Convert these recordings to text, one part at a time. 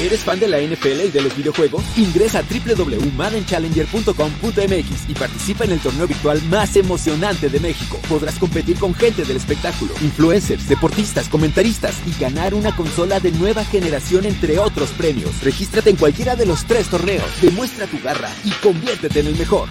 ¿Eres fan de la NFL y de los videojuegos? Ingresa a www.maddenchallenger.com.mx y participa en el torneo virtual más emocionante de México. Podrás competir con gente del espectáculo, influencers, deportistas, comentaristas y ganar una consola de nueva generación entre otros premios. Regístrate en cualquiera de los tres torneos, demuestra tu garra y conviértete en el mejor.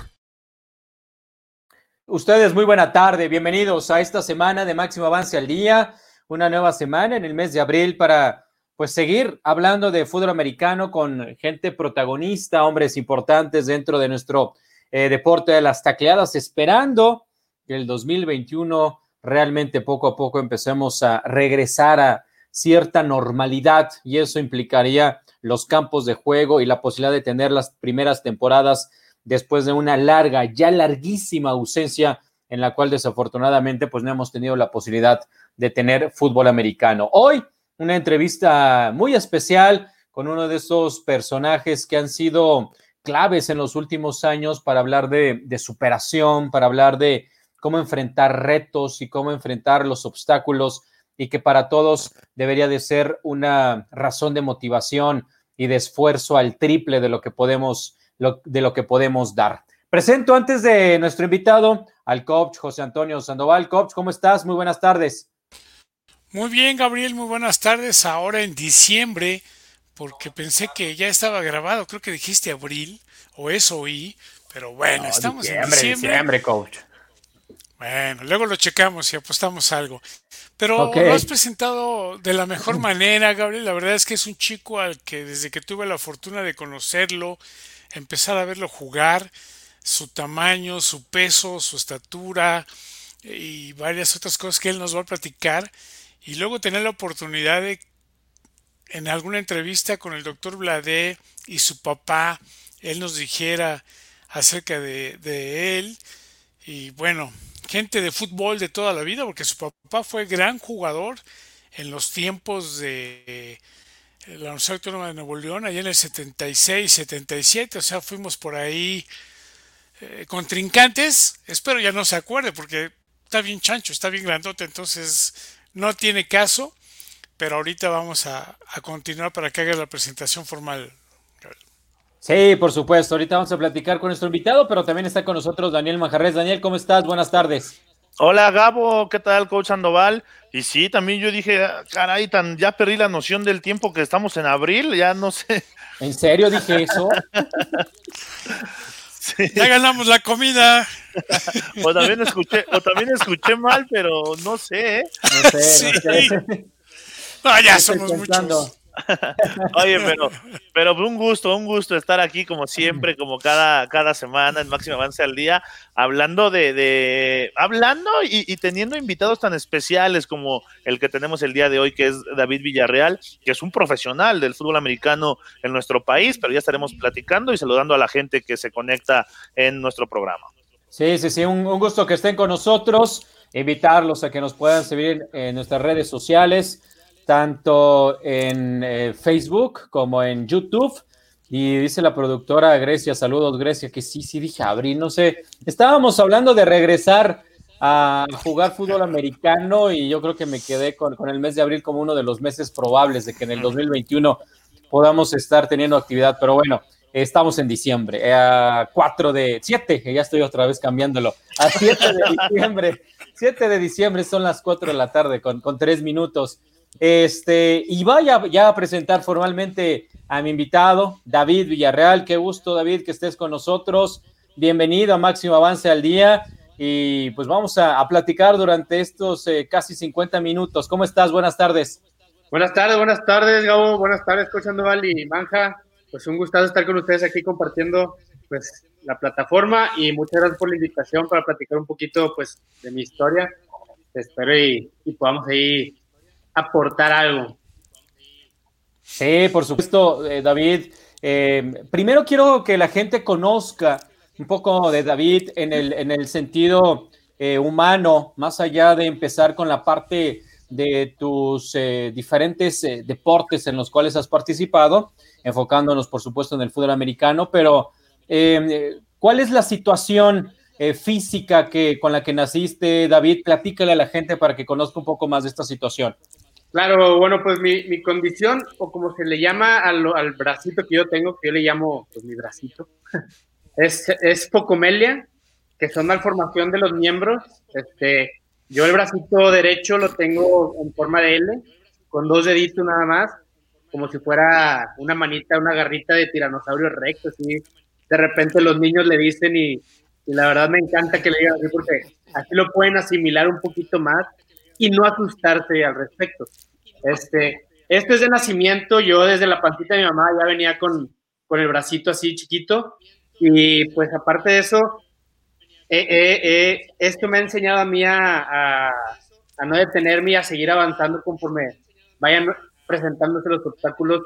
Ustedes, muy buena tarde, bienvenidos a esta semana de Máximo Avance al Día, una nueva semana en el mes de abril para pues seguir hablando de fútbol americano con gente protagonista, hombres importantes dentro de nuestro eh, deporte de las tacleadas, esperando que el 2021 realmente poco a poco empecemos a regresar a cierta normalidad y eso implicaría los campos de juego y la posibilidad de tener las primeras temporadas después de una larga, ya larguísima ausencia en la cual desafortunadamente pues no hemos tenido la posibilidad de tener fútbol americano. Hoy una entrevista muy especial con uno de esos personajes que han sido claves en los últimos años para hablar de, superación, para hablar de cómo enfrentar retos y cómo enfrentar los obstáculos y que para todos debería de ser una razón de motivación y de esfuerzo al triple de lo que podemos, de lo que podemos dar. Presento antes de nuestro invitado al coach José Antonio Sandoval. Coach, ¿cómo estás? Muy buenas tardes. Muy bien, Gabriel, muy buenas tardes. Ahora en diciembre, porque pensé que ya estaba grabado, creo que dijiste abril, o eso oí, pero bueno, estamos en diciembre. diciembre, coach. Bueno, luego lo checamos y apostamos algo. Pero lo has presentado de la mejor manera, Gabriel. La verdad es que es un chico al que desde que tuve la fortuna de conocerlo, empezar a verlo jugar, su tamaño, su peso, su estatura y varias otras cosas que él nos va a platicar y luego tener la oportunidad de en alguna entrevista con el doctor Bladé y su papá, él nos dijera acerca de, él y bueno, gente de fútbol de toda la vida, porque su papá fue gran jugador en los tiempos de la Universidad Autónoma de Nuevo León, allá en el 76, 77, o sea, fuimos por ahí eh, contrincantes, espero ya no se acuerde, porque está bien chancho, está bien grandote, entonces no tiene caso, pero ahorita vamos a, continuar para que haga la presentación formal. Sí, por supuesto. Ahorita vamos a platicar con nuestro invitado, pero también está con nosotros Daniel Manjarres. Daniel, ¿cómo estás? Buenas tardes. Hola Gabo, ¿qué tal, coach Sandoval? Y sí, también yo dije, caray, tan, ya perdí la noción del tiempo que estamos en abril, ya no sé. ¿En serio dije eso? Ya ganamos la comida. o también escuché, o también escuché mal, pero no sé. ¿eh? No sé, no sé. ya somos muchos. Oye, pero, pero un gusto, un gusto estar aquí como siempre, como cada, cada semana en Máximo Avance al Día, hablando de, de hablando y, teniendo invitados tan especiales como el que tenemos el día de hoy, que es David Villarreal, que es un profesional del fútbol americano en nuestro país, pero ya estaremos platicando y saludando a la gente que se conecta en nuestro programa. Sí, sí, sí, un, gusto que estén con nosotros, invitarlos a que nos puedan seguir en nuestras redes sociales tanto en eh, Facebook como en YouTube. Y dice la productora Grecia, saludos Grecia, que sí, sí dije abril, no sé. Estábamos hablando de regresar a jugar fútbol americano y yo creo que me quedé con, el mes de abril como uno de los meses probables de que en el 2021 podamos estar teniendo actividad. Pero bueno, estamos en diciembre, eh, a 4 de 7, ya estoy otra vez cambiándolo, a 7 de diciembre, 7 de diciembre son las 4 de la tarde con, con 3 minutos. Este, y vaya ya a presentar formalmente a mi invitado, David Villarreal. Qué gusto, David, que estés con nosotros. Bienvenido a Máximo Avance al Día. Y pues vamos a, platicar durante estos eh, casi 50 minutos. ¿Cómo estás? Buenas tardes. Buenas tardes, buenas tardes, Gabo. Buenas tardes, Coach Andoval y Manja. Pues un gustazo estar con ustedes aquí compartiendo pues la plataforma y muchas gracias por la invitación para platicar un poquito pues de mi historia. Espero y, y podamos ahí aportar algo. Sí, por supuesto, eh, David. Eh, primero quiero que la gente conozca un poco de David en el, en el sentido eh, humano, más allá de empezar con la parte de tus diferentes deportes en los cuales has participado, enfocándonos, por supuesto, en el fútbol americano, pero ¿cuál es la situación física que, con la que naciste, David? Platícale a la gente para que conozca un poco más de esta situación. Claro, bueno, pues mi, condición, o como se le llama al, al, bracito que yo tengo, que yo le llamo pues, mi bracito, es, es focomelia, que son malformación de los miembros. Este, yo el bracito derecho lo tengo en forma de L, con dos deditos nada más, como si fuera una manita, una garrita de tiranosaurio recto, así. De repente los niños le dicen y, y la verdad me encanta que le digan así porque así lo pueden asimilar un poquito más y no asustarse al respecto. Este, este es de nacimiento, yo desde la pancita de mi mamá ya venía con, con el bracito así chiquito y pues aparte de eso, eh, eh, eh, esto me ha enseñado a mí a, a, no detenerme y a seguir avanzando conforme vayan presentándose los obstáculos,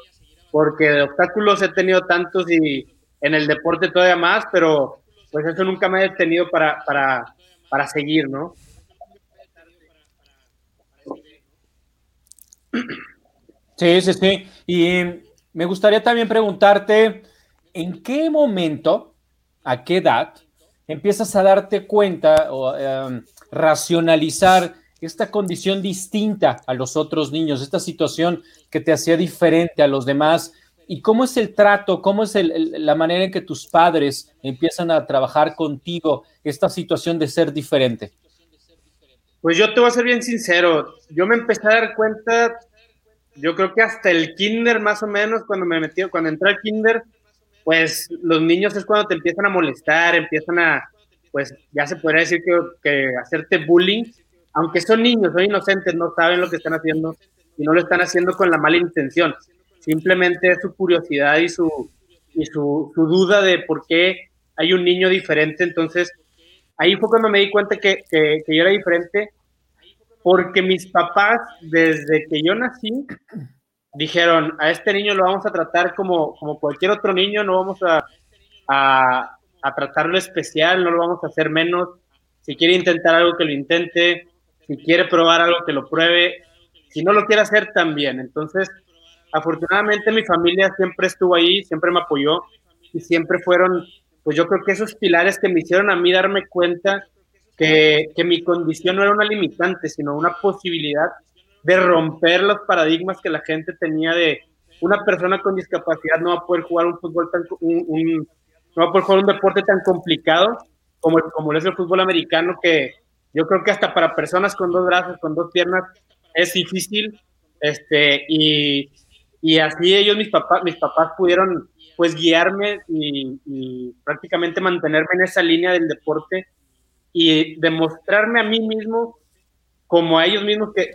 porque de obstáculos he tenido tantos y en el deporte todavía más, pero pues eso nunca me ha detenido para, para, para seguir, ¿no? Sí, sí, sí. Y me gustaría también preguntarte, ¿en qué momento, a qué edad, empiezas a darte cuenta o em, racionalizar esta condición distinta a los otros niños, esta situación que te hacía diferente a los demás? ¿Y cómo es el trato, cómo es la manera en que tus padres empiezan a trabajar contigo esta situación de ser diferente? Pues yo te voy a ser bien sincero, yo me empecé a dar cuenta, yo creo que hasta el kinder más o menos, cuando me metí, cuando entré al kinder, pues los niños es cuando te empiezan a molestar, empiezan a, pues ya se podría decir que, que hacerte bullying, aunque son niños, son inocentes, no saben lo que están haciendo y no lo están haciendo con la mala intención, simplemente es su curiosidad y su, y su, su duda de por qué hay un niño diferente, entonces ahí fue cuando me di cuenta que, que, yo era diferente, porque mis papás, desde que yo nací, dijeron, a este niño lo vamos a tratar como, como cualquier otro niño, no vamos a, a, a tratarlo especial, no lo vamos a hacer menos. Si quiere intentar algo, que lo intente. Si quiere probar algo, que lo pruebe. Si no lo quiere hacer, también. Entonces, afortunadamente mi familia siempre estuvo ahí, siempre me apoyó y siempre fueron pues yo creo que esos pilares que me hicieron a mí darme cuenta que, que mi condición no era una limitante, sino una posibilidad de romper los paradigmas que la gente tenía de una persona con discapacidad no va a poder jugar un fútbol tan un, no va a poder jugar un deporte tan complicado como, como es el fútbol americano que yo creo que hasta para personas con dos brazos, con dos piernas es difícil este y, y así ellos mis papás mis papás pudieron pues guiarme y, prácticamente mantenerme en esa línea del deporte y demostrarme a mí mismo, como a ellos mismos, que,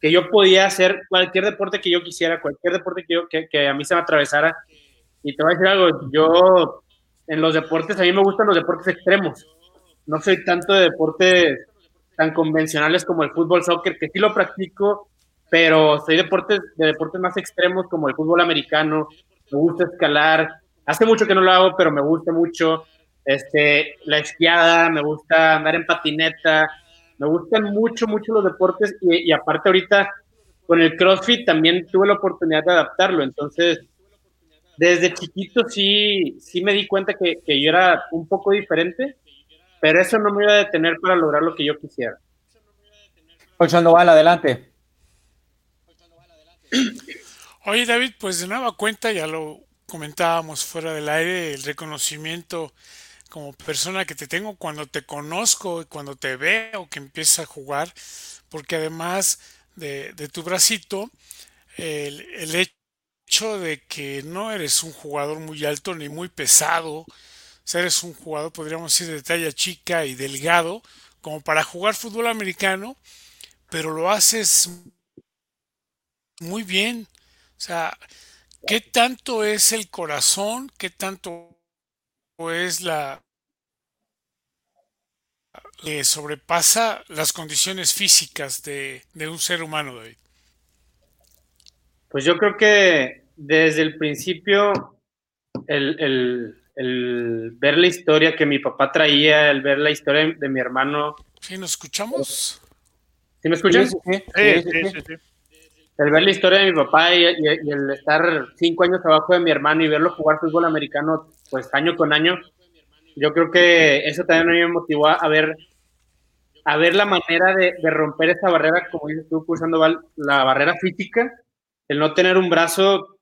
que, yo podía hacer cualquier deporte que yo quisiera, cualquier deporte que, yo, que, que a mí se me atravesara. Y te voy a decir algo, yo en los deportes, a mí me gustan los deportes extremos. No soy tanto de deportes tan convencionales como el fútbol, soccer, que sí lo practico, pero soy deportes, de deportes más extremos como el fútbol americano, me gusta escalar. Hace mucho que no lo hago, pero me gusta mucho. Este, la esquiada, me gusta andar en patineta, me gustan mucho, mucho los deportes y, aparte ahorita con el CrossFit también tuve la oportunidad de adaptarlo, entonces desde chiquito sí, sí me di cuenta que, yo era un poco diferente, pero eso no me iba a detener para lograr lo que yo quisiera. Sandoval, adelante. Oye David, pues de nueva cuenta, ya lo comentábamos fuera del aire, el reconocimiento como persona que te tengo cuando te conozco y cuando te veo que empiezas a jugar, porque además de, tu bracito, el, hecho de que no eres un jugador muy alto ni muy pesado, o eres un jugador, podríamos decir, de talla chica y delgado, como para jugar fútbol americano, pero lo haces muy bien. O sea, ¿qué tanto es el corazón? ¿Qué tanto es la... que sobrepasa las condiciones físicas de, un ser humano, David? Pues yo creo que desde el principio el, ver la historia que mi papá traía, el ver la historia de mi hermano. ¿Sí nos escuchamos? ¿Sí me escuchan? sí, sí, sí el ver la historia de mi papá y, el estar cinco años abajo de mi hermano y verlo jugar fútbol americano, pues año con año, yo creo que eso también me motivó a ver a ver la manera de, romper esa barrera, como dices tú, pulsando la barrera física, el no tener un brazo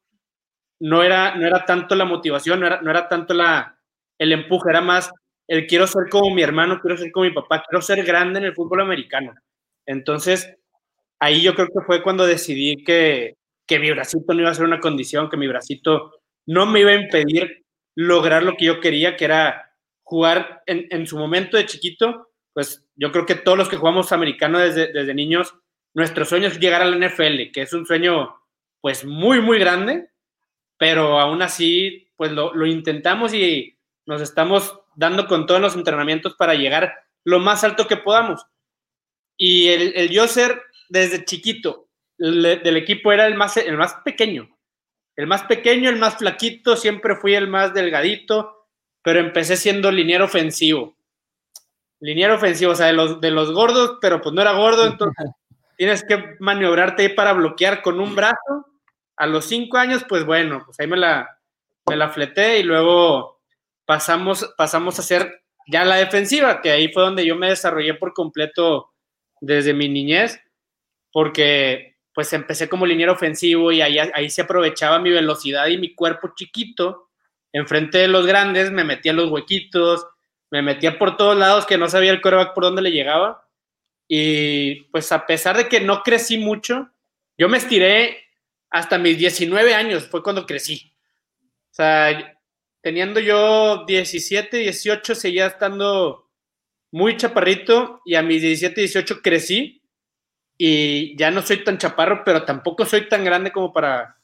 no era, no era tanto la motivación, no era, no era tanto la, el empuje, era más el quiero ser como mi hermano, quiero ser como mi papá, quiero ser grande en el fútbol americano. Entonces, ahí yo creo que fue cuando decidí que, que mi bracito no iba a ser una condición, que mi bracito no me iba a impedir lograr lo que yo quería, que era jugar en, en su momento de chiquito, pues yo creo que todos los que jugamos americano desde, desde niños, nuestro sueño es llegar a la NFL, que es un sueño pues muy, muy grande, pero aún así pues lo, lo intentamos y nos estamos dando con todos los entrenamientos para llegar lo más alto que podamos. Y el, el yo ser desde chiquito del equipo era el más, el más pequeño. El más pequeño, el más flaquito, siempre fui el más delgadito, pero empecé siendo liniero ofensivo. Liniero ofensivo, o sea, de los, de los gordos, pero pues no era gordo, entonces tienes que maniobrarte ahí para bloquear con un brazo. A los cinco años, pues bueno, pues ahí me la, me la fleté y luego pasamos, pasamos a hacer ya la defensiva, que ahí fue donde yo me desarrollé por completo desde mi niñez, porque pues empecé como liniero ofensivo y ahí, ahí se aprovechaba mi velocidad y mi cuerpo chiquito. Enfrente de los grandes me metía los huequitos, me metía por todos lados que no sabía el coreback por dónde le llegaba. Y pues a pesar de que no crecí mucho, yo me estiré hasta mis 19 años, fue cuando crecí. O sea, teniendo yo 17, 18, seguía estando muy chaparrito y a mis 17, 18 crecí y ya no soy tan chaparro, pero tampoco soy tan grande como para,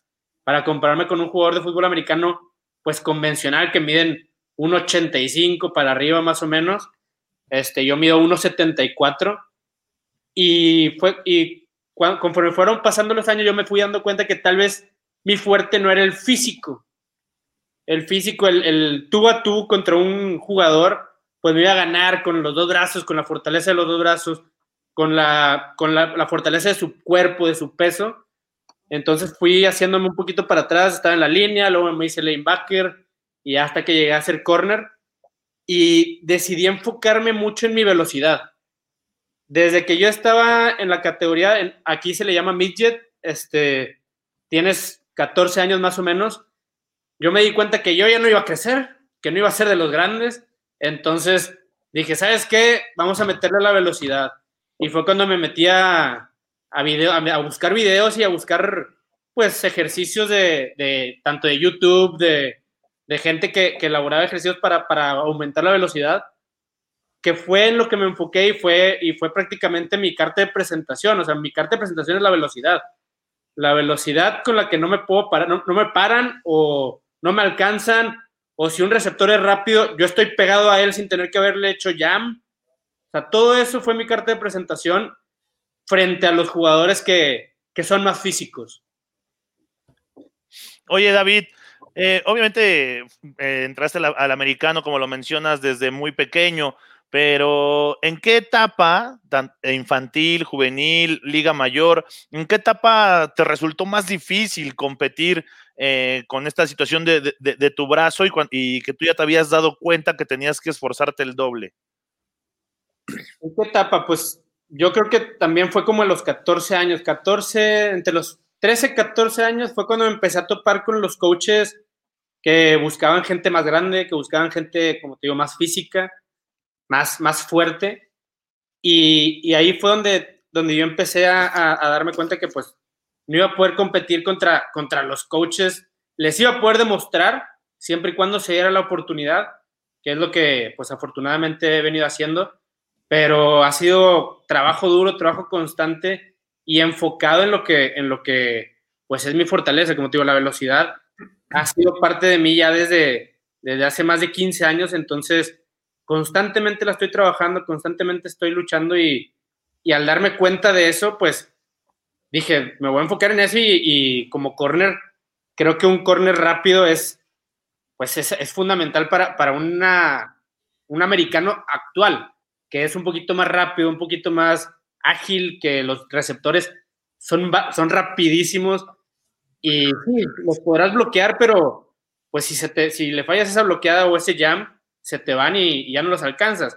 para compararme con un jugador de fútbol americano, pues convencional, que miden 1,85 para arriba más o menos. Este, yo mido 1,74 y, fue, y conforme fueron pasando los años yo me fui dando cuenta que tal vez mi fuerte no era el físico. El físico, el, el tú a tú contra un jugador, pues me iba a ganar con los dos brazos, con la fortaleza de los dos brazos, con, la, con la, fortaleza de su cuerpo, de su peso. Entonces fui haciéndome un poquito para atrás, estaba en la línea, luego me hice lanebacker y hasta que llegué a ser corner y decidí enfocarme mucho en mi velocidad. Desde que yo estaba en la categoría, aquí se le llama midget, este, tienes 14 años más o menos, yo me di cuenta que yo ya no iba a crecer, que no iba a ser de los grandes, entonces dije, ¿sabes qué? Vamos a meterle la velocidad. Y fue cuando me metí a, buscar videos y a buscar pues ejercicios de, de tanto de YouTube, de, de gente que, que, elaboraba ejercicios para, para, aumentar la velocidad, que fue en lo que me enfoqué y fue, y fue prácticamente mi carta de presentación. O sea, mi carta de presentación es la velocidad. La velocidad con la que no me puedo parar, no me paran o no me alcanzan, o si un receptor es rápido, yo estoy pegado a él sin tener que haberle hecho jam todo eso fue mi carta de presentación frente a los jugadores que, son más físicos. Oye, David, eh, obviamente eh, entraste al, americano, como lo mencionas, desde muy pequeño, pero ¿en qué etapa, infantil, juvenil, liga mayor, en qué etapa te resultó más difícil competir eh, con esta situación de, tu brazo y, que tú ya te habías dado cuenta que tenías que esforzarte el doble? ¿En qué etapa? Pues yo creo que también fue como en los 14 años, 14, entre los 13, 14 años fue cuando empecé a topar con los coaches que buscaban gente más grande, que buscaban gente, como te digo, más física, más, más fuerte. Y, ahí fue donde, donde yo empecé a, darme cuenta que pues no iba a poder competir contra, contra los coaches, les iba a poder demostrar siempre y cuando se diera la oportunidad, que es lo que pues afortunadamente he venido haciendo pero ha sido trabajo duro, trabajo constante y enfocado en lo que, en lo que pues es mi fortaleza, como te digo, la velocidad ha sido parte de mí ya desde, desde hace más de 15 años, entonces constantemente la estoy trabajando, constantemente estoy luchando y, y al darme cuenta de eso, pues dije, me voy a enfocar en eso y, como corner, creo que un corner rápido es, pues es, es fundamental para, para una, un americano actual que es un poquito más rápido, un poquito más ágil, que los receptores son, son rapidísimos y sí, los podrás bloquear, pero pues si, si le fallas esa bloqueada o ese jam, se te van y, ya no los alcanzas.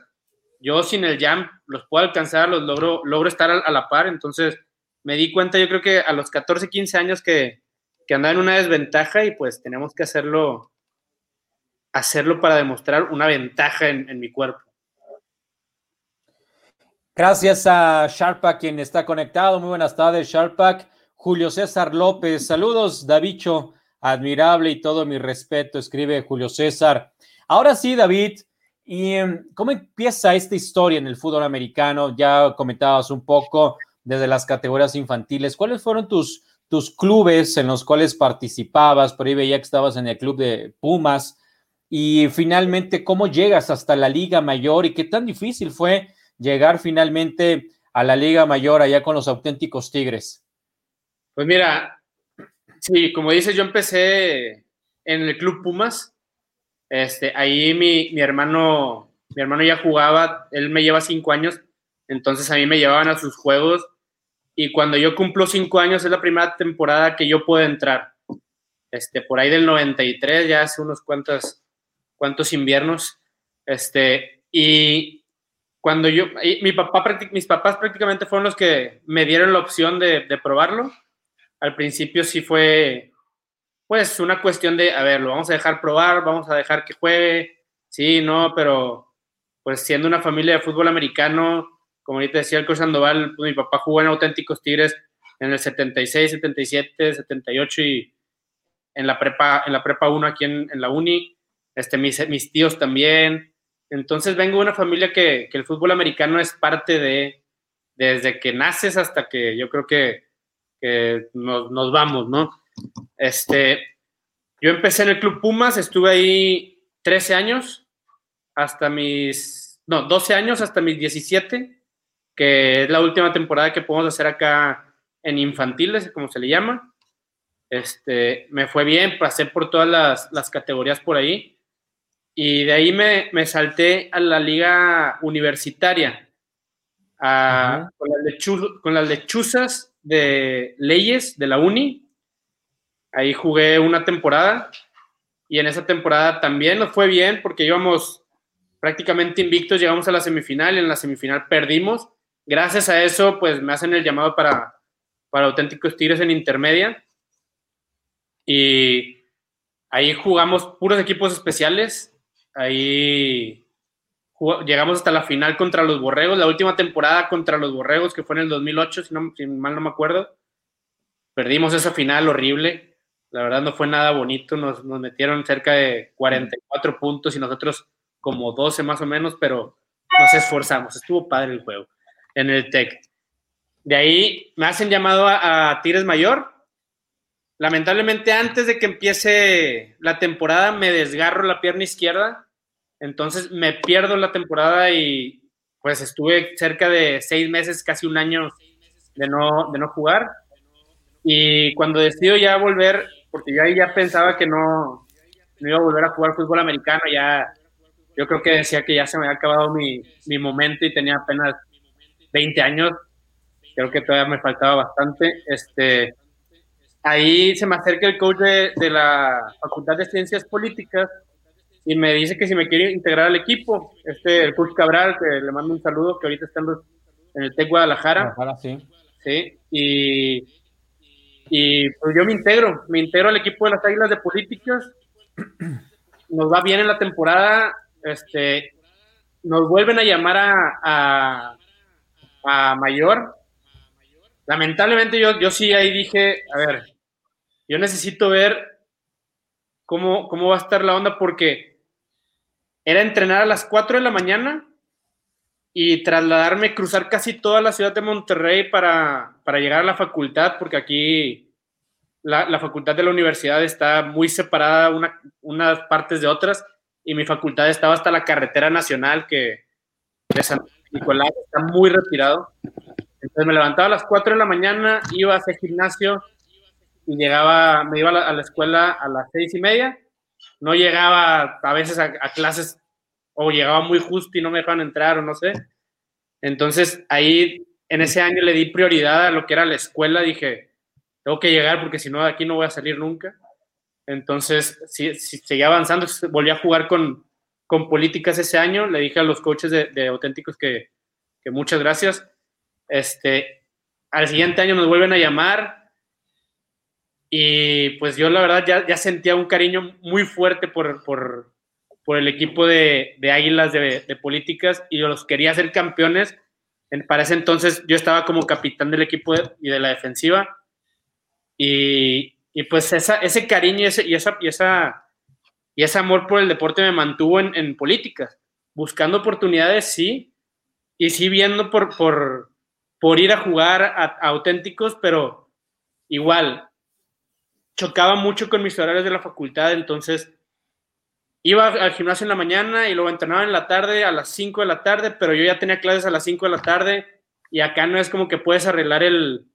yo sin el jam los puedo alcanzar, los logro, logro estar a, la par, entonces me di cuenta yo creo que a los 14, 15 años que, que andaba en una desventaja y pues tenemos que hacerlo, hacerlo para demostrar una ventaja en, mi cuerpo. Gracias a Sharpak, quien está conectado. Muy buenas tardes, Sharpak. Julio César López, saludos, Davicho, admirable y todo mi respeto, escribe Julio César. Ahora sí, David, ¿y em, cómo empieza esta historia en el fútbol americano? Ya comentabas un poco desde las categorías infantiles. ¿Cuáles fueron tus, tus clubes en los cuales participabas? Por ahí veía que estabas en el club de Pumas. Y finalmente, ¿cómo llegas hasta la Liga Mayor y qué tan difícil fue llegar finalmente a la Liga Mayor allá con los auténticos Tigres? Pues mira, sí, como dices, yo empecé en el Club Pumas. Este, ahí mi, mi hermano, mi hermano ya jugaba, él me lleva cinco años, entonces a mí me llevaban a sus juegos. Y cuando yo cumplo cinco años es la primera temporada que yo puedo entrar. Este, por ahí del 93, ya hace unos cuantos, cuantos inviernos. Este, y cuando yo, mi papá, mis papás prácticamente fueron los que me dieron la opción de, de probarlo. Al principio sí fue, pues, una cuestión de, a ver, lo vamos a dejar probar, vamos a dejar que juegue, sí, no, pero pues siendo una familia de fútbol americano, como ahorita decía el coach Sandoval, pues, mi papá jugó en auténticos Tigres en el 76, 77, 78 y en la prepa, en la prepa 1 aquí en, la uni, este, mis, mis tíos también. Entonces vengo de una familia que, el fútbol americano es parte de, desde que naces hasta que yo creo que que nos, vamos, ¿no? Este, yo empecé en el Club Pumas, estuve ahí 13 años, hasta mis, no, 12 años, hasta mis 17, que es la última temporada que podemos hacer acá en infantiles, como se le llama. Este, me fue bien, pasé por todas las, categorías por ahí. Y de ahí me, me, salté a la liga universitaria, con, las con, las lechuzas de leyes de la uni. Ahí jugué una temporada y en esa temporada también nos fue bien porque íbamos prácticamente invictos, llegamos a la semifinal y en la semifinal perdimos. Gracias a eso, pues me hacen el llamado para, para auténticos Tigres en intermedia. Y ahí jugamos puros equipos especiales. Ahí llegamos hasta la final contra los Borregos, la última temporada contra los Borregos, que fue en el 2008, si, no, mal no me acuerdo. Perdimos esa final horrible. La verdad no fue nada bonito. Nos, metieron cerca de 44 puntos y nosotros como 12 más o menos, pero nos esforzamos. Estuvo padre el juego en el TEC. De ahí me hacen llamado a, a Tires Mayor. Lamentablemente, antes de que empiece la temporada, me desgarro la pierna izquierda entonces me pierdo la temporada y pues estuve cerca de seis meses, casi un año de no, de no jugar. Y cuando decido ya volver, porque yo ahí ya pensaba que no, no iba a volver a jugar fútbol americano, ya yo creo que decía que ya se me había acabado mi, mi momento y tenía apenas 20 años. Creo que todavía me faltaba bastante. Este, ahí se me acerca el coach de, de la Facultad de Ciencias Políticas y me dice que si me quiere integrar al equipo, este, el coach Cabral, que le mando un saludo, que ahorita está en, el TEC Guadalajara. Guadalajara, sí. Sí, y, y pues yo me integro, me integro al equipo de las Águilas de Políticas, nos va bien en la temporada, este, nos vuelven a llamar a, a, a Mayor. Lamentablemente yo, yo sí ahí dije, a ver, yo necesito ver cómo, cómo va a estar la onda porque era entrenar a las 4 de la mañana y trasladarme, cruzar casi toda la ciudad de Monterrey para, llegar a la facultad, porque aquí la, facultad de la universidad está muy separada una, unas partes de otras, y mi facultad estaba hasta la carretera nacional que de San Nicolás está muy retirado. Entonces me levantaba a las 4 de la mañana, iba a hacer gimnasio y llegaba, me iba a la, escuela a las seis y media no llegaba a veces a, clases o llegaba muy justo y no me dejaban entrar o no sé. Entonces ahí en ese año le di prioridad a lo que era la escuela, dije, tengo que llegar porque si no de aquí no voy a salir nunca. Entonces, si, seguía avanzando, volví a jugar con, con políticas ese año. Le dije a los coaches de, auténticos que, que, muchas gracias. Este, al siguiente año nos vuelven a llamar y pues yo la verdad ya, ya sentía un cariño muy fuerte por, por, por el equipo de, de Águilas de, de, políticas y los quería hacer campeones. para ese entonces yo estaba como capitán del equipo y de la defensiva y, y pues esa, ese cariño y, ese, y, esa, y, esa, y ese amor por el deporte me mantuvo en, en políticas, buscando oportunidades, sí, y sí viendo por, por, por ir a jugar a, auténticos, pero igual, chocaba mucho con mis horarios de la facultad, entonces iba al gimnasio en la mañana y luego entrenaba en la tarde a las 5 de la tarde, pero yo ya tenía clases a las 5 de la tarde y acá no es como que puedes arreglar el,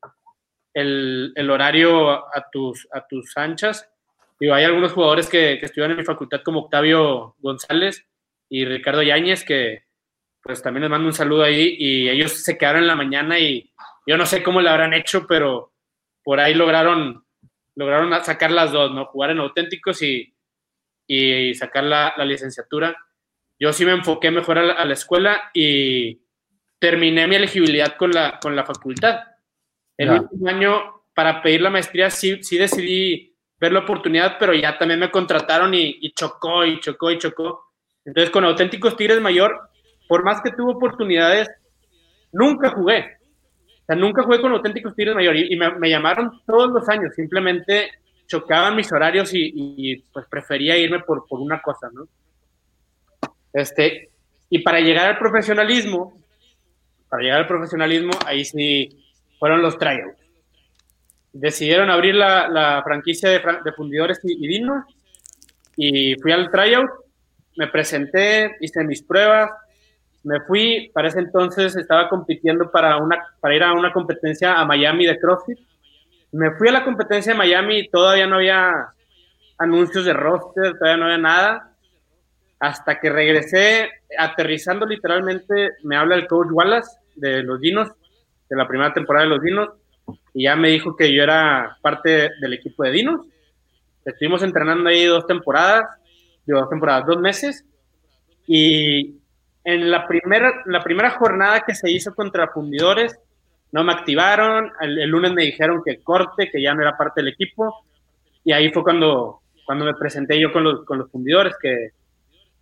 el, horario a tus, a tus anchas. y hay algunos jugadores que, que estudian en mi facultad como Octavio González y Ricardo Yáñez que pues también les mando un saludo ahí y ellos se quedaron en la mañana y yo no sé cómo lo habrán hecho, pero por ahí lograron, lograron sacar las dos, ¿no? Jugar en auténticos y, y sacar la, la, licenciatura. Yo sí me enfoqué mejor a la, escuela y terminé mi elegibilidad con la, con la facultad. El último año, para pedir la maestría, sí, sí decidí ver la oportunidad, pero ya también me contrataron y, y chocó y chocó y chocó. Entonces, con Auténticos Tigres Mayor, por más que tuve oportunidades, nunca jugué. O sea, nunca jugué con auténticos Tigres Mayor y, me, llamaron todos los años. Simplemente chocaban mis horarios y, pues prefería irme por, por, una cosa, ¿no? Este, y para llegar al profesionalismo, para llegar al profesionalismo, ahí sí fueron los tryouts. Decidieron abrir la, la franquicia de, de, fundidores y, y vinos y fui al tryout, me presenté, hice mis pruebas, me fui, para ese entonces estaba compitiendo para, una, para ir a una competencia a Miami de CrossFit. Me fui a la competencia de Miami y todavía no había anuncios de roster, todavía no había nada. Hasta que regresé, aterrizando literalmente, me habla el coach Wallace de los Dinos, de la primera temporada de los Dinos, y ya me dijo que yo era parte del equipo de Dinos. Estuvimos entrenando ahí dos temporadas, dos temporadas, dos meses, y en la primera, la primera jornada que se hizo contra fundidores, no me activaron, el, lunes me dijeron que corte, que ya no era parte del equipo, y ahí fue cuando, cuando me presenté yo con los, con los fundidores, que,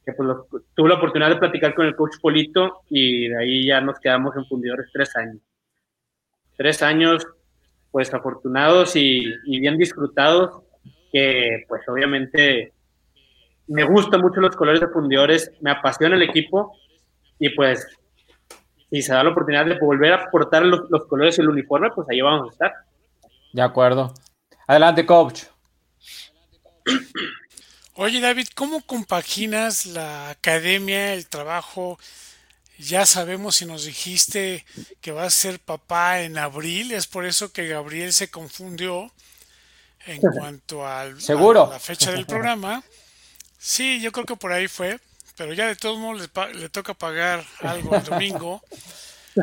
que pues tuve la oportunidad de platicar con el coach Polito, y de ahí ya nos quedamos en fundidores tres años. Tres años, pues afortunados y, y bien disfrutados, que pues obviamente me gustan mucho los colores de fundidores, me apasiona el equipo y pues, si se da la oportunidad de volver a portar los, los colores del uniforme, pues ahí vamos a estar. De acuerdo. Adelante, coach. Oye, David, ¿cómo compaginas la academia, el trabajo? Ya sabemos si nos dijiste que vas a ser papá en abril, es por eso que Gabriel se confundió en cuanto al, ¿Seguro? a la fecha del programa. Sí, yo creo que por ahí fue pero ya de todos modos le, toca pagar algo el domingo.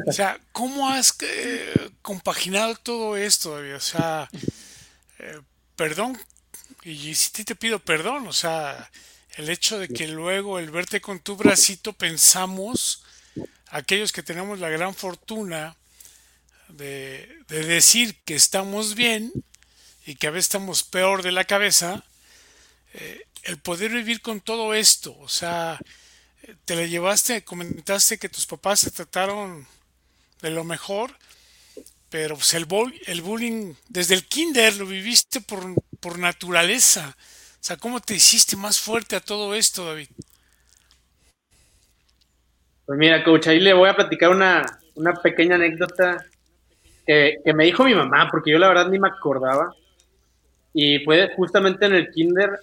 O sea, ¿cómo has eh, compaginado todo esto, David? O sea, eh, perdón, y si te pido perdón, o sea, el hecho de que luego el verte con tu bracito pensamos, aquellos que tenemos la gran fortuna de, de decir que estamos bien y que a veces estamos peor de la cabeza, eh, el poder vivir con todo esto, o sea, te le llevaste, comentaste que tus papás se trataron de lo mejor, pero pues el, el bullying desde el kinder lo viviste por, por naturaleza. O sea, ¿cómo te hiciste más fuerte a todo esto, David? Pues mira, coach, ahí le voy a platicar una, una pequeña anécdota que, que, me dijo mi mamá, porque yo la verdad ni me acordaba. Y fue justamente en el kinder,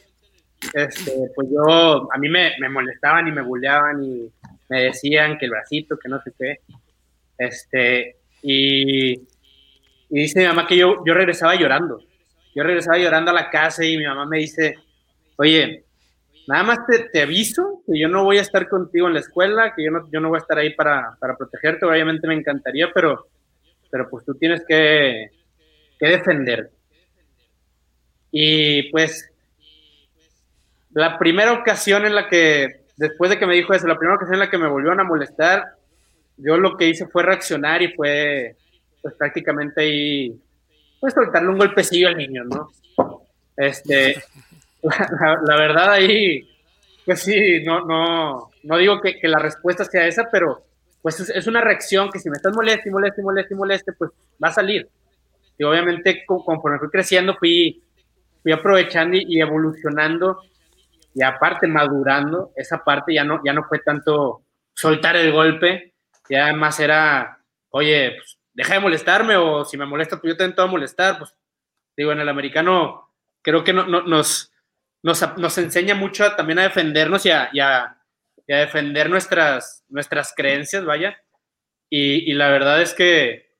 este, pues yo, a mí me, me, molestaban y me bulleaban y me decían que el bracito, que no sé qué. Este, y, y dice mi mamá que yo, yo regresaba llorando. Yo regresaba llorando a la casa y mi mamá me dice, oye, nada más te, te, aviso que yo no voy a estar contigo en la escuela, que yo no, yo no voy a estar ahí para, para protegerte, obviamente me encantaría, pero, pero pues tú tienes que, que defender. Y pues la primera ocasión en la que después de que me dijo eso, la primera ocasión en la que me volvieron a molestar, yo lo que hice fue reaccionar y fue, pues prácticamente ahí, pues soltarle un golpecillo al niño, ¿no? Este, la, verdad ahí, pues sí, no, no, no digo que, que la respuesta sea esa, pero pues es, una reacción que si me estás moleste y moleste y moleste y moleste, pues va a salir. Y obviamente conforme fui creciendo, fui, fui aprovechando y, evolucionando y aparte madurando, esa parte ya no, ya no fue tanto soltar el golpe, ya más era, oye, pues, deja de molestarme o si me molesta, pues yo te a molestar, pues digo, en el americano creo que no, nos, nos, nos, enseña mucho también a defendernos y a, y a, defender nuestras, nuestras creencias, vaya. Y, y, la verdad es que,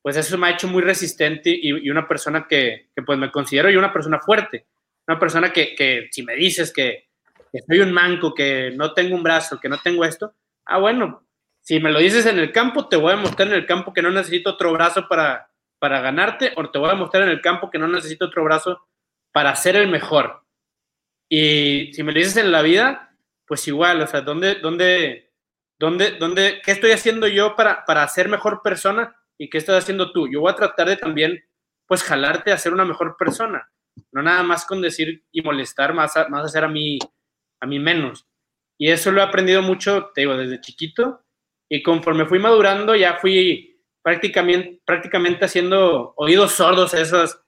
pues eso me ha hecho muy resistente y, y una persona que, que, pues me considero yo una persona fuerte, una persona que, que si me dices que, soy un manco, que no tengo un brazo, que no tengo esto, ah, bueno, si me lo dices en el campo, te voy a mostrar en el campo que no necesito otro brazo para, para ganarte, o te voy a mostrar en el campo que no necesito otro brazo para ser el mejor. Y si me lo dices en la vida, pues igual, o sea, ¿dónde, dónde, dónde, dónde, qué estoy haciendo yo para, para ser mejor persona y qué estás haciendo tú? Yo voy a tratar de también, pues, jalarte a ser una mejor persona. No nada más con decir y molestar, más, más hacer a mí, a mí menos. Y eso lo he aprendido mucho, te digo, desde chiquito y conforme fui madurando, ya fui prácticamente, prácticamente haciendo oídos sordos a esos,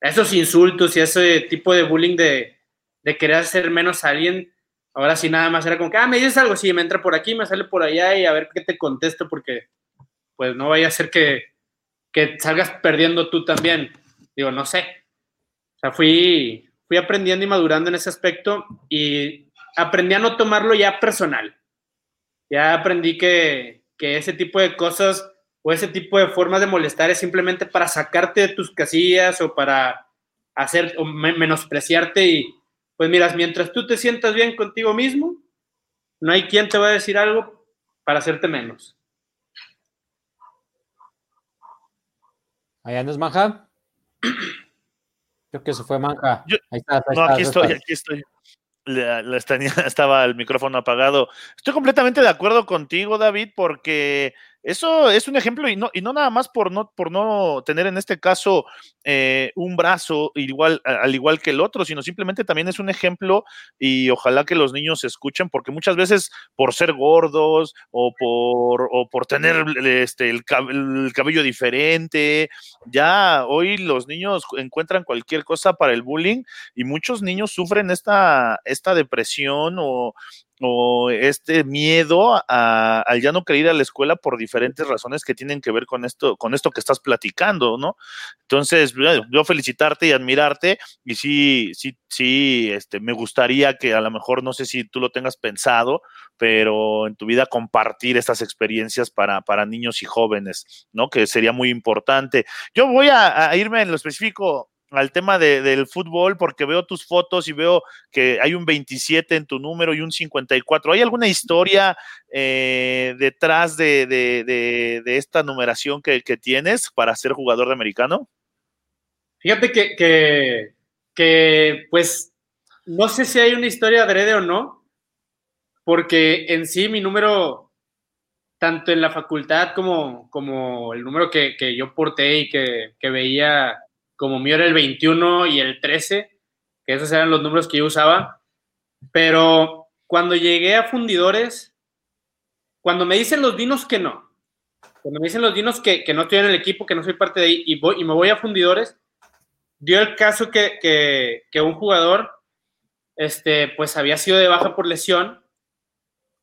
esos insultos y ese tipo de bullying de, de querer hacer menos a alguien. Ahora sí, nada más era como que, ah, me dices algo, sí, me entra por aquí, me sale por allá y a ver qué te contesto, porque pues no vaya a ser que, que salgas perdiendo tú también. Digo, no sé. O sea, fui, fui aprendiendo y madurando en ese aspecto y aprendí a no tomarlo ya personal ya aprendí que, ese tipo de cosas o ese tipo de formas de molestar es simplemente para sacarte de tus casillas o para hacer o menospreciarte y pues miras, mientras tú te sientas bien contigo mismo, no hay quien te va a decir algo para hacerte menos. ¿Ahí andas, Manja? Creo que se fue Manja. ahí está, no, aquí estoy, aquí estoy estaba el micrófono apagado. Estoy completamente de acuerdo contigo, David, porque eso es un ejemplo y no, y no nada más por no, por no tener en este caso eh, un brazo igual, al igual que el otro, sino simplemente también es un ejemplo y ojalá que los niños escuchen, porque muchas veces por ser gordos o por, o por tener este, el, el cabello diferente, ya hoy los niños encuentran cualquier cosa para el bullying y muchos niños sufren esta depresión o, o este miedo a, al ya no querer ir a la escuela por diferentes razones que tienen que ver con esto, con esto que estás platicando, ¿no? Entonces, yo felicitarte y admirarte, y sí, sí, sí, este, me gustaría que a lo mejor, no sé si tú lo tengas pensado, pero en tu vida compartir estas experiencias para, para niños y jóvenes, ¿no? Que sería muy importante. Yo voy a, a irme en lo específico al tema de, del fútbol porque veo tus fotos y veo que hay un 27 en tu número y un 54. ¿Hay alguna historia eh, detrás de, de, de, esta numeración que, que, tienes para ser jugador de americano? Fíjate que, que, que, pues, no sé si hay una historia adrede o no, porque en sí mi número, tanto en la facultad como, como el número que, yo porté y que veía como mío era el 21 y el 13, que esos eran los números que yo usaba. Pero cuando llegué a fundidores, cuando me dicen los dinos que no, cuando me dicen los dinos que, que no estoy en el equipo, que no soy parte de ahí y, voy, y me voy a fundidores, dio el caso que, que, que, un jugador este, pues había sido de baja por lesión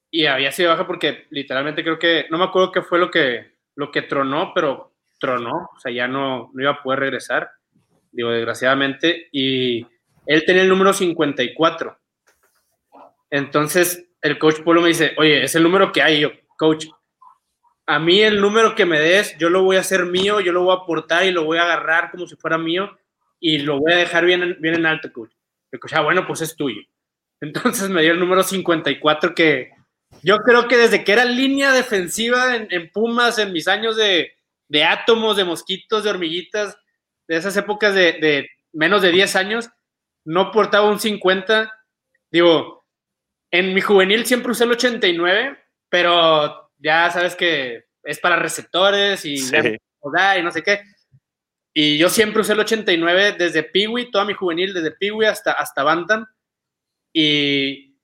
y había sido de baja porque literalmente creo que, no me acuerdo qué fue lo que, lo que tronó, pero tronó, o sea, ya no, no iba a poder regresar digo, desgraciadamente, y él tenía el número 54. Entonces, el coach Polo me dice, oye, es el número que hay. yo, coach, a mí el número que me des, yo lo voy a hacer mío, yo lo voy a aportar y lo voy a agarrar como si fuera mío y lo voy a dejar bien, bien en alto, coach. El coach, ah, bueno, pues es tuyo. Entonces me dio el número 54 que yo creo que desde que era línea defensiva en, Pumas, en mis años de, de átomos, de mosquitos, de hormiguitas, de esas épocas de, menos de 10 años, no portaba un 50. Digo, En mi juvenil siempre usé el 89, pero ya sabes que es para receptores y, y no sé qué. Y yo siempre usé el 89 desde Peewee, toda mi juvenil, desde Peewee hasta, hasta Bantam. Y,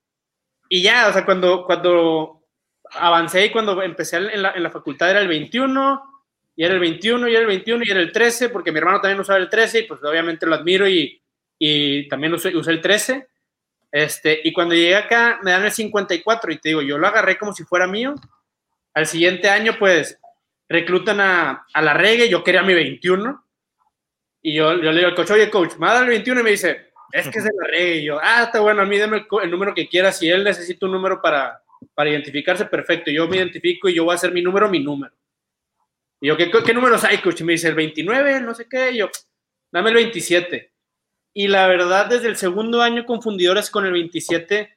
y ya, o sea, cuando, cuando avancé y cuando empecé en la, en la, facultad era el 21, y era el 21, y era el 21, y era el 13, porque mi hermano también usaba el 13, y pues obviamente lo admiro y, y también usé, el 13. Este, y cuando llegué acá me dan el 54 y te digo, yo lo agarré como si fuera mío. Al siguiente año, pues, reclutan a, a la reggae, yo quería mi 21. Y yo, le digo al coach, oye, coach, me va a dar el 21 y me dice, es que es de la reggae. Y yo, ah, está bueno, a mí el número que quieras. Si él necesita un número para, para identificarse, perfecto. Yo me identifico y yo voy a hacer mi número, mi número. Y yo, ¿qué, qué números hay, coach? Y me dice, el 29, no sé qué. Y yo, dame el 27. Y la verdad, desde el segundo año confundidores con el 27,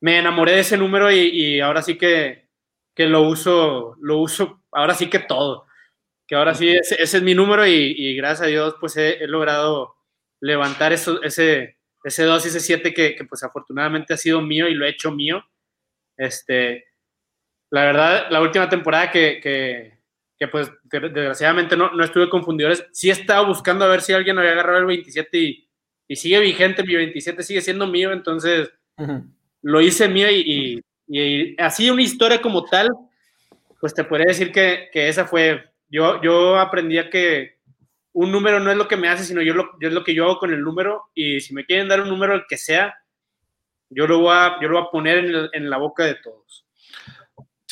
me enamoré de ese número y, ahora sí que, que, lo uso, lo uso, ahora sí que todo. Que ahora sí, ese, es mi número y, gracias a Dios, pues he, logrado levantar eso, ese, ese 2 y ese 7 que, que, pues afortunadamente ha sido mío y lo he hecho mío. Este, la verdad, la última temporada que, que pues desgraciadamente no, no estuve confundidores, sí estaba buscando a ver si alguien había agarrado el 27 y, y sigue vigente, mi 27 sigue siendo mío, entonces lo hice mío y, y, así una historia como tal, pues te podría decir que, que, esa fue, yo, yo aprendí a que un número no es lo que me hace, sino yo, lo, yo es lo que yo hago con el número y si me quieren dar un número el que sea, yo lo voy a, yo lo voy a poner en, en la boca de todos.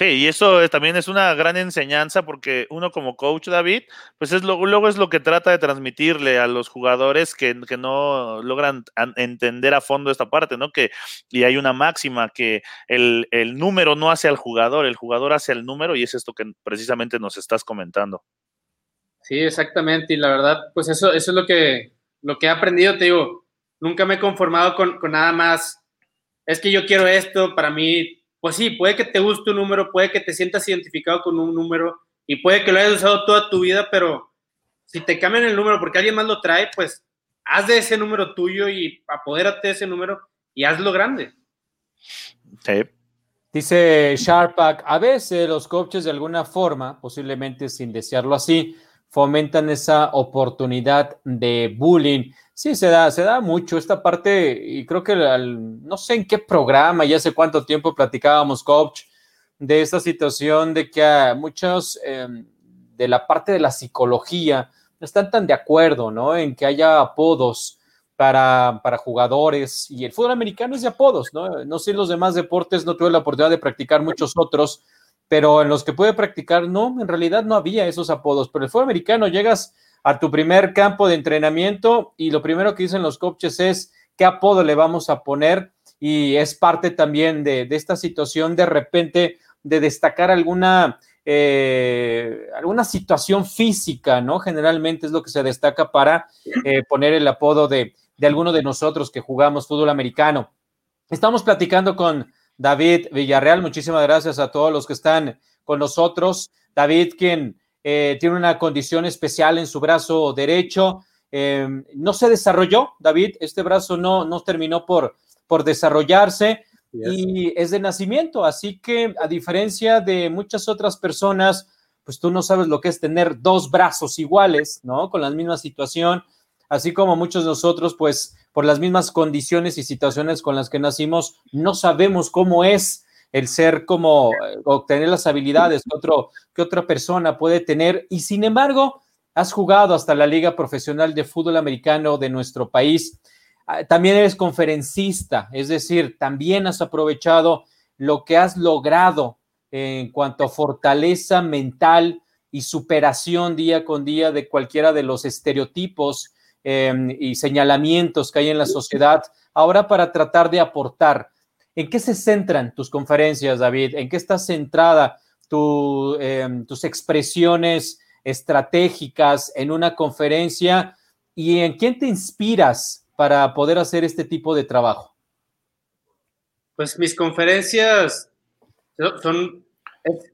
Sí, y eso también es una gran enseñanza porque uno como coach, David, pues es luego es lo que trata de transmitirle a los jugadores que, que, no logran entender a fondo esta parte, ¿no? Que, y hay una máxima que el, el, número no hace al jugador, el jugador hace el número y es esto que precisamente nos estás comentando. Sí, exactamente, y la verdad, pues eso, eso es lo que, lo que he aprendido, te digo, nunca me he conformado con, con nada más es que yo quiero esto, para mí, pues sí, puede que te guste un número, puede que te sientas identificado con un número y puede que lo hayas usado toda tu vida, pero si te cambian el número porque alguien más lo trae, pues haz de ese número tuyo y apodérate de ese número y hazlo grande. Sí. Dice Sharpak, a veces los coaches de alguna forma, posiblemente sin desearlo así, fomentan esa oportunidad de bullying. Sí, se da, se da mucho esta parte y creo que no sé en qué programa y hace cuánto tiempo platicábamos, coach, de esta situación de que muchos em, de la parte de la psicología no están tan de acuerdo, ¿no? En que haya apodos para, para jugadores y el fútbol americano es de apodos, ¿no? No sé los demás deportes, no tuve la oportunidad de practicar muchos otros, pero en los que puede practicar, no, en realidad no había esos apodos, pero el fútbol americano llegas a tu primer campo de entrenamiento y lo primero que dicen los coaches es qué apodo le vamos a poner y es parte también de, esta situación de repente de destacar alguna, eh, alguna situación física, ¿no? Generalmente es lo que se destaca para eh, poner el apodo de, de alguno de nosotros que jugamos fútbol americano. Estamos platicando con David Villarreal, muchísimas gracias a todos los que están con nosotros. David, quien eh, tiene una condición especial en su brazo derecho. Eh, no se desarrolló, David, este brazo no, no terminó por, por desarrollarse y es de nacimiento, así que a diferencia de muchas otras personas, pues tú no sabes lo que es tener dos brazos iguales, ¿no? Con la misma situación, así como muchos de nosotros, pues por las mismas condiciones y situaciones con las que nacimos, no sabemos cómo es el ser como eh, obtener las habilidades que, otro, que otra persona puede tener. Y sin embargo, has jugado hasta la Liga Profesional de Fútbol Americano de nuestro país. Ah, también eres conferencista, es decir, también has aprovechado lo que has logrado en cuanto a fortaleza mental y superación día con día de cualquiera de los estereotipos em, y señalamientos que hay en la sociedad, ahora para tratar de aportar ¿En qué se centran tus conferencias, David? ¿En qué está centrada em, tus expresiones estratégicas en una conferencia? ¿Y en quién te inspiras para poder hacer este tipo de trabajo? Pues mis conferencias son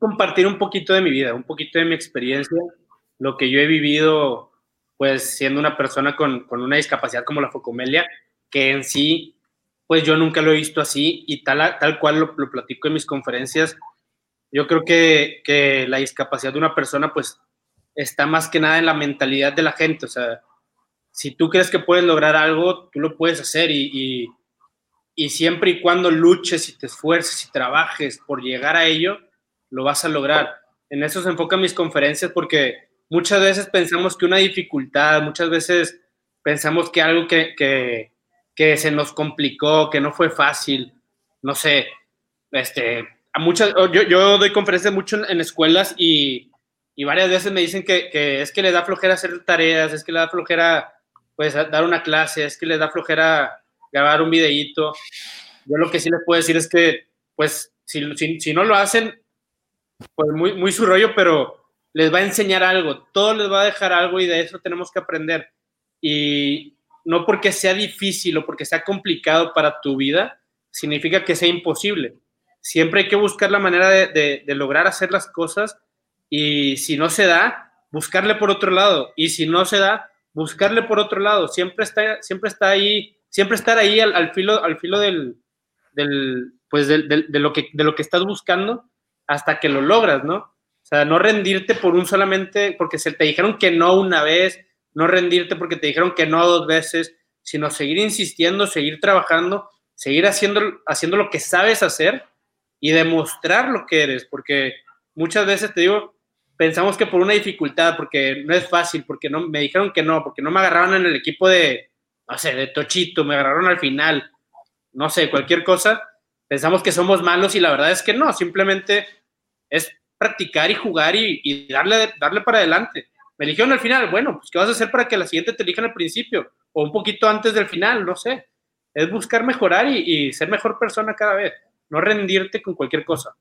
compartir un poquito de mi vida, un poquito de mi experiencia, lo que yo he vivido, pues siendo una persona con, con una discapacidad como la focomelia, que en sí pues yo nunca lo he visto así y tal, tal cual lo, platico en mis conferencias. Yo creo que, que, la discapacidad de una persona pues está más que nada en la mentalidad de la gente. O sea, si tú crees que puedes lograr algo, tú lo puedes hacer y, y, y siempre y cuando luches y te esfuerces y trabajes por llegar a ello, lo vas a lograr. En eso se enfocan mis conferencias porque muchas veces pensamos que una dificultad, muchas veces pensamos que algo que, que, que se nos complicó, que no fue fácil, no sé, este, a muchas, yo, yo doy conferencias mucho en, en escuelas y, y, varias veces me dicen que, que, es que le da flojera hacer tareas, es que le da flojera pues dar una clase, es que le da flojera grabar un videíto. Yo lo que sí les puedo decir es que, pues, si, si, si no lo hacen, pues muy, muy su rollo, pero les va a enseñar algo, todo les va a dejar algo y de eso tenemos que aprender. Y no porque sea difícil o porque sea complicado para tu vida, significa que sea imposible. Siempre hay que buscar la manera de, lograr hacer las cosas y si no se da, buscarle por otro lado. Y si no se da, buscarle por otro lado. Siempre está, siempre está ahí, siempre estar ahí al, filo, al filo del, pues de, lo que, de lo que estás buscando hasta que lo logras, ¿no? Sea, no rendirte por un solamente, porque se te dijeron que no una vez, no rendirte porque te dijeron que no dos veces, sino seguir insistiendo, seguir trabajando, seguir haciendo, haciendo lo que sabes hacer y demostrar lo que eres, porque muchas veces te digo, pensamos que por una dificultad, porque no es fácil, porque no me dijeron que no, porque no me agarraron en el equipo de, no sé, de Tochito, me agarraron al final, no sé, cualquier cosa, pensamos que somos malos y la verdad es que no, simplemente es practicar y jugar y, y darle, darle para adelante. Me eligieron al final, bueno, pues ¿qué vas a hacer para que la siguiente te elijan al principio? O un poquito antes del final, no sé. Es buscar mejorar y, y ser mejor persona cada vez, no rendirte con cualquier cosa.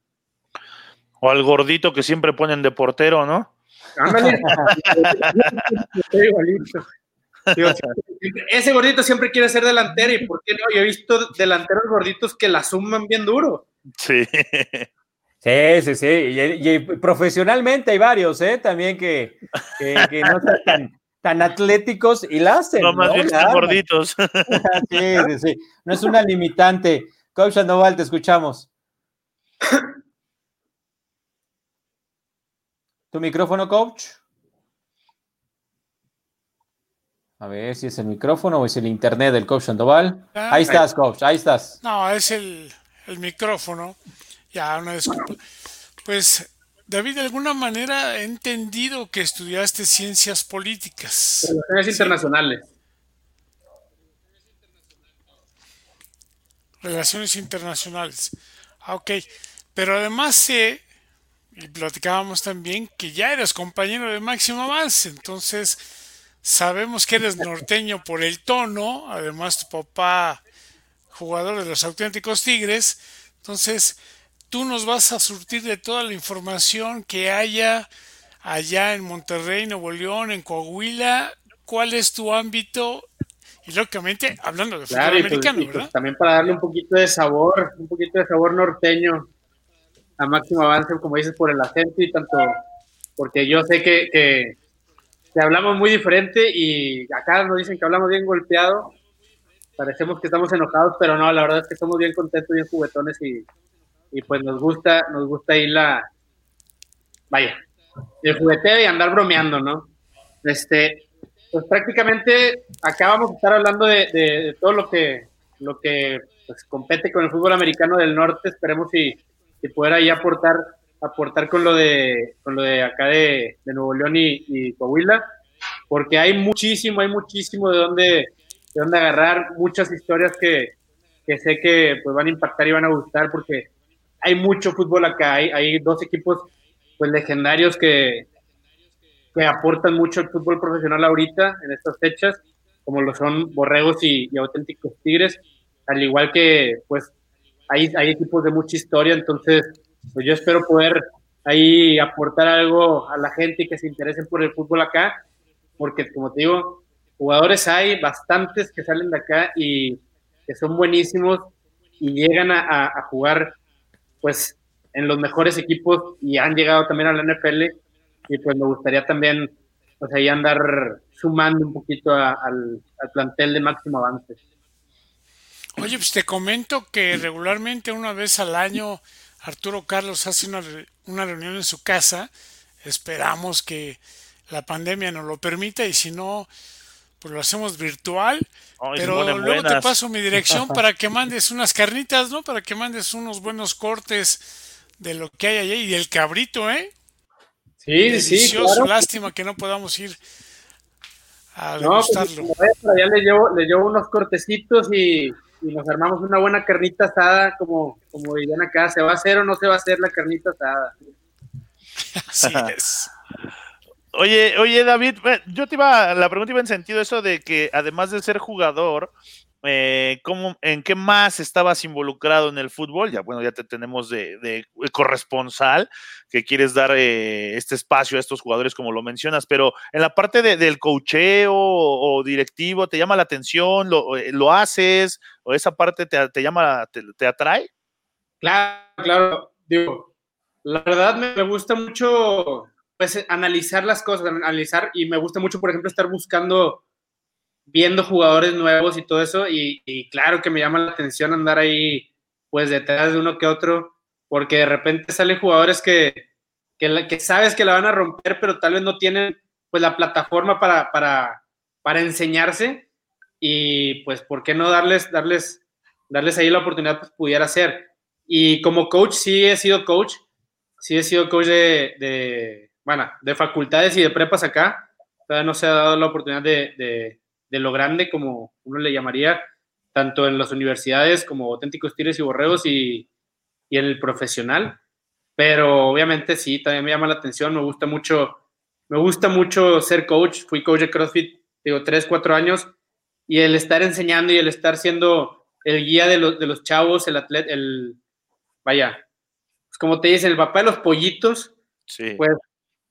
O al gordito que siempre ponen de portero, ¿no? Ándale. Ese gordito siempre quiere ser delantero y ¿por qué no? Yo he visto delanteros gorditos que la suman bien duro. Sí. Sí, sí, sí. Y, y, profesionalmente hay varios, ¿eh? También que, que, que no están tan, tan, atléticos y la hacen. No, más ¿no? bien están gorditos. sí, sí, sí. No es una limitante. Coach Sandoval, te escuchamos. ¿Tu micrófono, coach? A ver si es el micrófono o es el internet del coach Sandoval. Ah, ahí estás, coach, ahí estás. No, es el, el micrófono. Ya, una disculpa. Pues, David, de alguna manera he entendido que estudiaste ciencias políticas. Relaciones internacionales. Relaciones internacionales. Ah, ok. Pero además sé, y platicábamos también, que ya eres compañero de Máximo Avance. Entonces, sabemos que eres norteño por el tono. Además, tu papá, jugador de los auténticos Tigres. Entonces, tú nos vas a surtir de toda la información que haya allá en Monterrey, Nuevo León, en Coahuila. ¿Cuál es tu ámbito? Y lógicamente, hablando de fútbol claro, americano, y pues, y pues, también para darle un poquito de sabor, un poquito de sabor norteño a máximo avance, como dices, por el acento y tanto, porque yo sé que, que, que hablamos muy diferente y acá nos dicen que hablamos bien golpeado, parecemos que estamos enojados, pero no, la verdad es que somos bien contentos, bien juguetones y, y pues nos gusta, nos gusta ir la, vaya, el jugueteo y andar bromeando, ¿no? Este, pues prácticamente acá vamos a estar hablando de, de, todo lo que, lo que pues, compete con el fútbol americano del norte, esperemos si, si poder ahí aportar, aportar con lo de, con lo de acá de, Nuevo León y, y, Coahuila, porque hay muchísimo, hay muchísimo de dónde, de dónde agarrar, muchas historias que, que sé que pues van a impactar y van a gustar porque hay mucho fútbol acá, hay, dos equipos pues legendarios que, que aportan mucho al fútbol profesional ahorita en estas fechas, como lo son Borregos y, Auténticos Tigres, al igual que pues hay, hay equipos de mucha historia, entonces pues yo espero poder ahí aportar algo a la gente y que se interesen por el fútbol acá, porque como te digo, jugadores hay bastantes que salen de acá y que son buenísimos y llegan a jugar pues en los mejores equipos y han llegado también a la NFL y pues me gustaría también pues ahí andar sumando un poquito al, plantel de máximo avance. Oye, pues te comento que regularmente una vez al año Arturo Carlos hace una, una reunión en su casa. Esperamos que la pandemia nos lo permita y si no, pues lo hacemos virtual. pero luego te paso mi dirección para que mandes unas carnitas, ¿no? Para que mandes unos buenos cortes de lo que hay allí y el cabrito, ¿eh? Sí, sí. Claro. Lástima que no podamos ir a no, pues, ya le llevo, le llevo unos cortecitos y, y, nos armamos una buena carnita asada, como, como dirían acá. ¿Se va a hacer o no se va a hacer la carnita asada? Así es. Oye, oye, David, yo te iba, la pregunta iba en sentido eso de que además de ser jugador, eh, ¿cómo, ¿en qué más estabas involucrado en el fútbol? Ya, bueno, ya te tenemos de, corresponsal, que quieres dar eh, este espacio a estos jugadores, como lo mencionas, pero en la parte del cocheo o, directivo, ¿te llama la atención? ¿Lo, eh, haces? ¿O esa parte te, te llama, te, te, atrae? Claro, claro. Digo, la verdad me gusta mucho pues analizar las cosas, analizar, y me gusta mucho, por ejemplo, estar buscando, viendo jugadores nuevos y todo eso, y, claro que me llama la atención andar ahí, pues detrás de uno que otro, porque de repente salen jugadores que, que, sabes que la van a romper, pero tal vez no tienen, pues, la plataforma para, para, para enseñarse, y pues, ¿por qué no darles, darles, darles ahí la oportunidad, pues, pudiera ser? Y como coach, sí he sido coach, sí he sido coach de bueno, de facultades y de prepas acá, todavía no se ha dado la oportunidad de, lo grande, como uno le llamaría, tanto en las universidades como auténticos tires y borreos y, en el profesional. Pero obviamente sí, también me llama la atención, me gusta mucho, me gusta mucho ser coach, fui coach de CrossFit, digo, tres, cuatro años, y el estar enseñando y el estar siendo el guía de, los, de los chavos, el atleta, el, vaya, pues como te dicen, el papá de los pollitos, sí. pues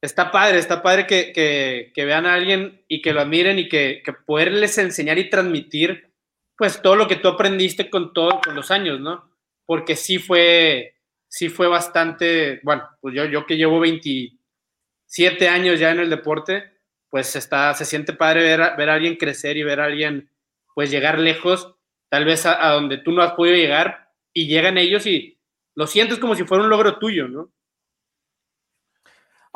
está padre, está padre que, vean a alguien y que lo admiren y que, poderles enseñar y transmitir pues todo lo que tú aprendiste con todo, con los años, ¿no? Porque sí fue, sí fue bastante, bueno, pues yo, yo que llevo 27 años ya en el deporte, pues está, se siente padre ver a, ver a alguien crecer y ver a alguien pues llegar lejos, tal vez a, a donde tú no has podido llegar y llegan ellos y lo sientes como si fuera un logro tuyo, ¿no?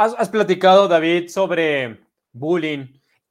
Has, platicado, David, sobre bullying.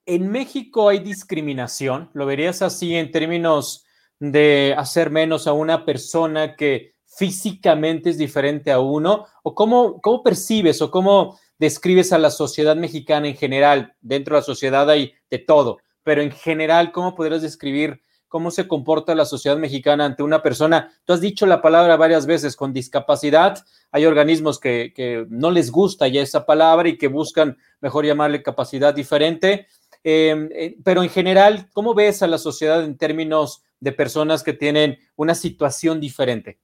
¿En México hay discriminación? ¿Lo verías así en términos de hacer menos a una persona que físicamente es diferente a uno? ¿O cómo, cómo percibes o cómo describes a la sociedad mexicana en general? Dentro de la sociedad hay de todo, pero en general, ¿cómo podrías describir cómo se comporta la sociedad mexicana ante una persona. Tú has dicho la palabra varias veces, con discapacidad. Hay organismos que, no les gusta ya esa palabra y que buscan mejor llamarle capacidad diferente. Em, eh, pero en general, ¿cómo ves a la sociedad en términos de personas que tienen una situación diferente?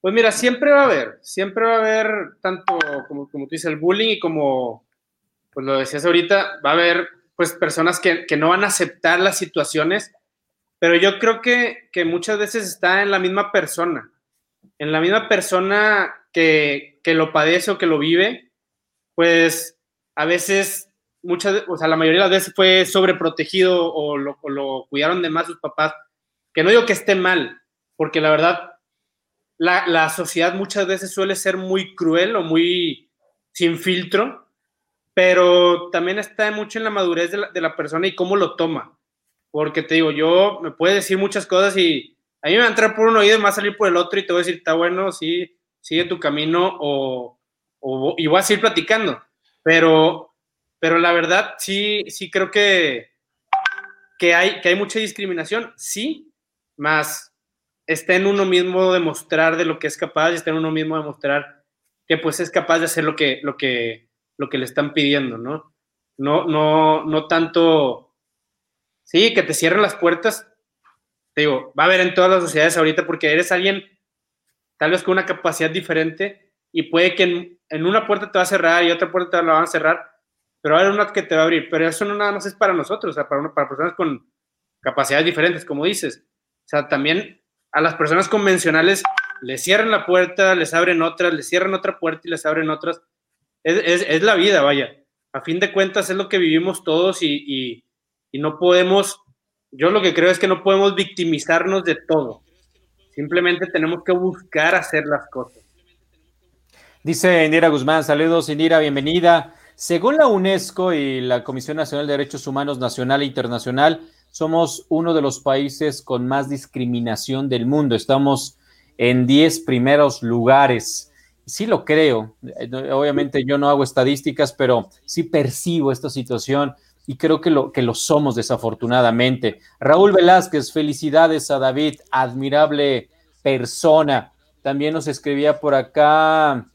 Pues mira, siempre va a haber, siempre va a haber tanto como, como tú dices, el bullying y como, pues lo decías ahorita, va a haber pues personas que, que no van a aceptar las situaciones pero yo creo que, muchas veces está en la misma persona, en la misma persona que, lo padece o que lo vive, pues a veces, muchas, o sea, la mayoría de las veces fue sobreprotegido o lo, o cuidaron de más sus papás, que no digo que esté mal, porque la verdad, la, sociedad muchas veces suele ser muy cruel o muy sin filtro, pero también está mucho en la madurez de la, de la persona y cómo lo toma porque te digo, yo me puede decir muchas cosas y a mí me va a entrar por un oído y me va a salir por el otro y te voy a decir, está bueno, sí, sigue tu camino o, o y voy a seguir platicando. Pero, pero la verdad, sí, sí creo que, que, hay, que hay mucha discriminación, sí, más está en uno mismo demostrar de lo que es capaz y está en uno mismo demostrar que pues es capaz de hacer lo que, lo que, lo que le están pidiendo, ¿no? No, no, no tanto Sí, que te cierren las puertas. Te digo, va a haber en todas las sociedades ahorita porque eres alguien tal vez con una capacidad diferente y puede que en, una puerta te va a cerrar y otra puerta te la van a cerrar, pero va a haber una que te va a abrir. Pero eso no nada más es para nosotros, o sea, para, personas con capacidades diferentes, como dices. O sea, también a las personas convencionales les cierran la puerta, les abren otras, les cierran otra puerta y les abren otras. Es, la vida, vaya. A fin de cuentas es lo que vivimos todos y no podemos yo lo que creo es que no podemos victimizarnos de todo. Simplemente tenemos que buscar hacer las cosas. Dice Indira Guzmán, saludos Indira, bienvenida. Según la UNESCO y la Comisión Nacional de Derechos Humanos Nacional e Internacional, somos uno de los países con más discriminación del mundo. Estamos en 10 primeros lugares. Sí lo creo. Obviamente yo no hago estadísticas, pero sí percibo esta situación y creo que lo, que lo somos desafortunadamente. Raúl Velázquez, felicidades a David, admirable persona. También nos escribía por acá.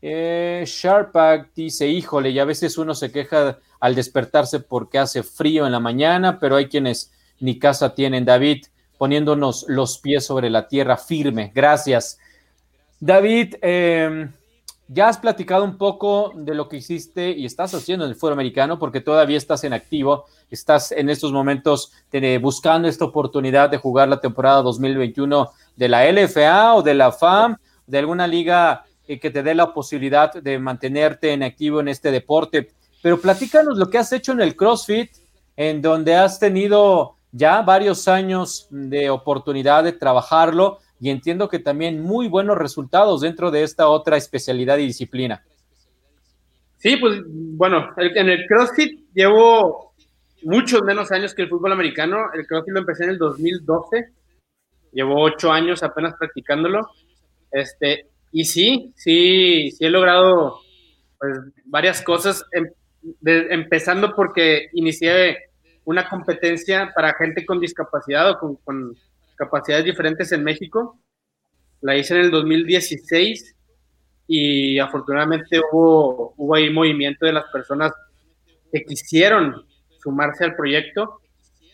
Eh, Sharpak dice, híjole, y a veces uno se queja al despertarse porque hace frío en la mañana, pero hay quienes ni casa tienen. David, poniéndonos los pies sobre la tierra firme. Gracias. David, eh, ya has platicado un poco de lo que hiciste y estás haciendo en el fútbol americano porque todavía estás en activo, estás en estos momentos buscando esta oportunidad de jugar la temporada 2021 de la LFA o de la FAM, de alguna liga eh, que te dé la posibilidad de mantenerte en activo en este deporte. Pero platícanos lo que has hecho en el CrossFit, en donde has tenido ya varios años de oportunidad de trabajarlo y entiendo que también muy buenos resultados dentro de esta otra especialidad y disciplina. Sí, pues bueno, en el CrossFit llevo muchos menos años que el fútbol americano. El CrossFit lo empecé en el 2012. Llevo ocho años apenas practicándolo. Este, y sí, sí, sí he logrado pues, varias cosas, em, empezando porque inicié una competencia para gente con discapacidad o con, con capacidades diferentes en México. La hice en el 2016 y afortunadamente hubo, hubo ahí movimiento de las personas que quisieron sumarse al proyecto.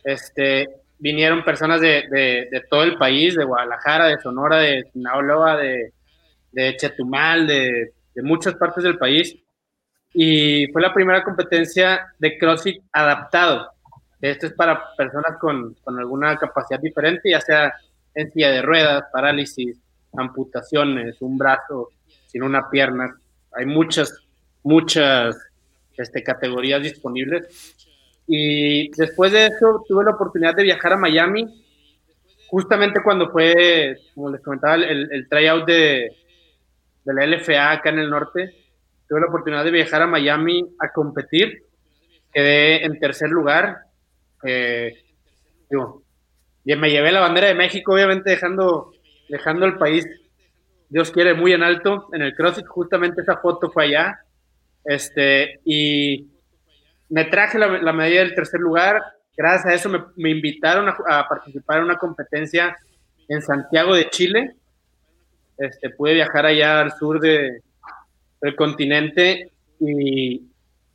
Este, vinieron personas de, de, todo el país, de Guadalajara, de Sonora, de Sinaloa, de, de Chetumal, de, de muchas partes del país. Y fue la primera competencia de CrossFit adaptado. Esto es para personas con, con alguna capacidad diferente, ya sea en silla de ruedas, parálisis, amputaciones, un brazo sin una pierna. Hay muchas, muchas este, categorías disponibles. Y después de eso tuve la oportunidad de viajar a Miami, justamente cuando fue, como les comentaba, el, el tryout de, de la LFA acá en el norte. Tuve la oportunidad de viajar a Miami a competir. Quedé en tercer lugar eh, digo, y me llevé la bandera de México, obviamente dejando, dejando el país, Dios quiere, muy en alto. En el CrossFit, justamente esa foto fue allá. Este, y me traje la, medalla del tercer lugar. Gracias a eso me, invitaron a, participar en una competencia en Santiago de Chile. Este, pude viajar allá al sur de, del continente y,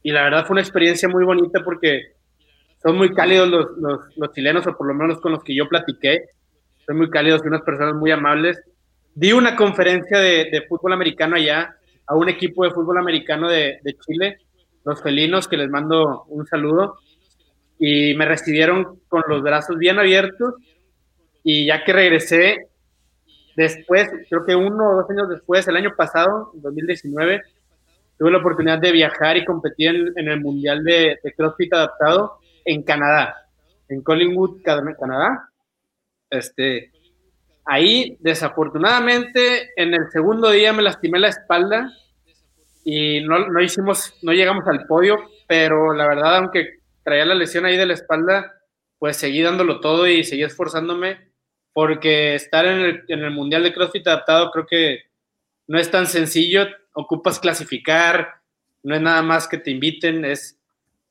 y la verdad fue una experiencia muy bonita porque son muy cálidos los, los, chilenos, o por lo menos con los que yo platiqué. Son muy cálidos y unas personas muy amables. Di una conferencia de, de fútbol americano allá a un equipo de fútbol americano de, de, Chile, los felinos, que les mando un saludo. Y me recibieron con los brazos bien abiertos. Y ya que regresé, después, creo que uno o dos años después, el año pasado, en 2019, tuve la oportunidad de viajar y competir en, el Mundial de, de CrossFit adaptado en Canadá, en Collingwood, Canadá. Este, ahí, desafortunadamente, en el segundo día me lastimé la espalda y no, no hicimos, no llegamos al podio, pero la verdad, aunque traía la lesión ahí de la espalda, pues seguí dándolo todo y seguí esforzándome porque estar en el, en el Mundial de CrossFit adaptado creo que no es tan sencillo, ocupas clasificar, no es nada más que te inviten, es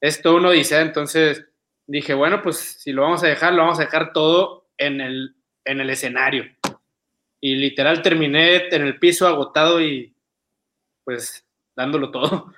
es todo uno dice, entonces dije, bueno, pues si lo vamos a dejar, lo vamos a dejar todo en el, en el escenario. Y literal terminé en el piso agotado y pues dándolo todo.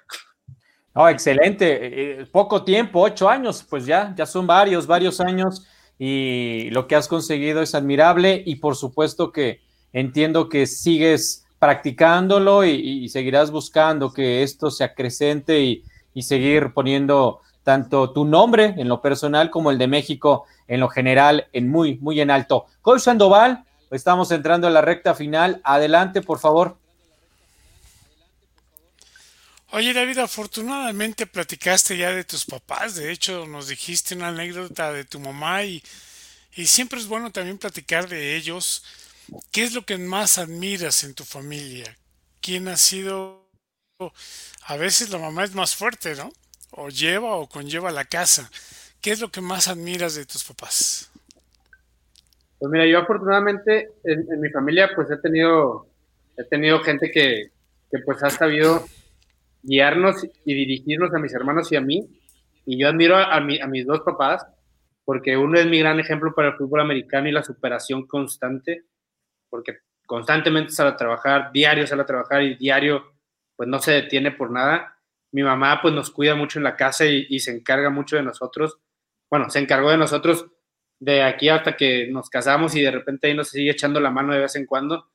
Oh, excelente. Eh, eh, poco tiempo, ocho años, pues ya, ya son varios, varios años y lo que has conseguido es admirable y por supuesto que entiendo que sigues practicándolo y, y seguirás buscando que esto se acrecente y, y seguir poniendo tanto tu nombre en lo personal como el de México en lo general en muy, muy en alto. Coach Sandoval, estamos entrando a la recta final. Adelante, por favor. Oye, David, afortunadamente platicaste ya de tus papás. De hecho, nos dijiste una anécdota de tu mamá y, y siempre es bueno también platicar de ellos. ¿Qué es lo que más admiras en tu familia? ¿Quién ha sido? A veces la mamá es más fuerte, ¿no? O lleva o conlleva la casa. ¿Qué es lo que más admiras de tus papás? Pues mira, yo afortunadamente en, mi familia pues he tenido, he tenido gente que, que pues ha sabido guiarnos y dirigirnos a mis hermanos y a mí. Y yo admiro a, mi, a mis dos papás, porque uno es mi gran ejemplo para el fútbol americano y la superación constante, porque constantemente sale a trabajar, diario sale a trabajar y diario pues no se detiene por nada. Mi mamá pues nos cuida mucho en la casa y, se encarga mucho de nosotros. Bueno, se encargó de nosotros de aquí hasta que nos casamos y de repente ahí nos sigue echando la mano de vez en cuando,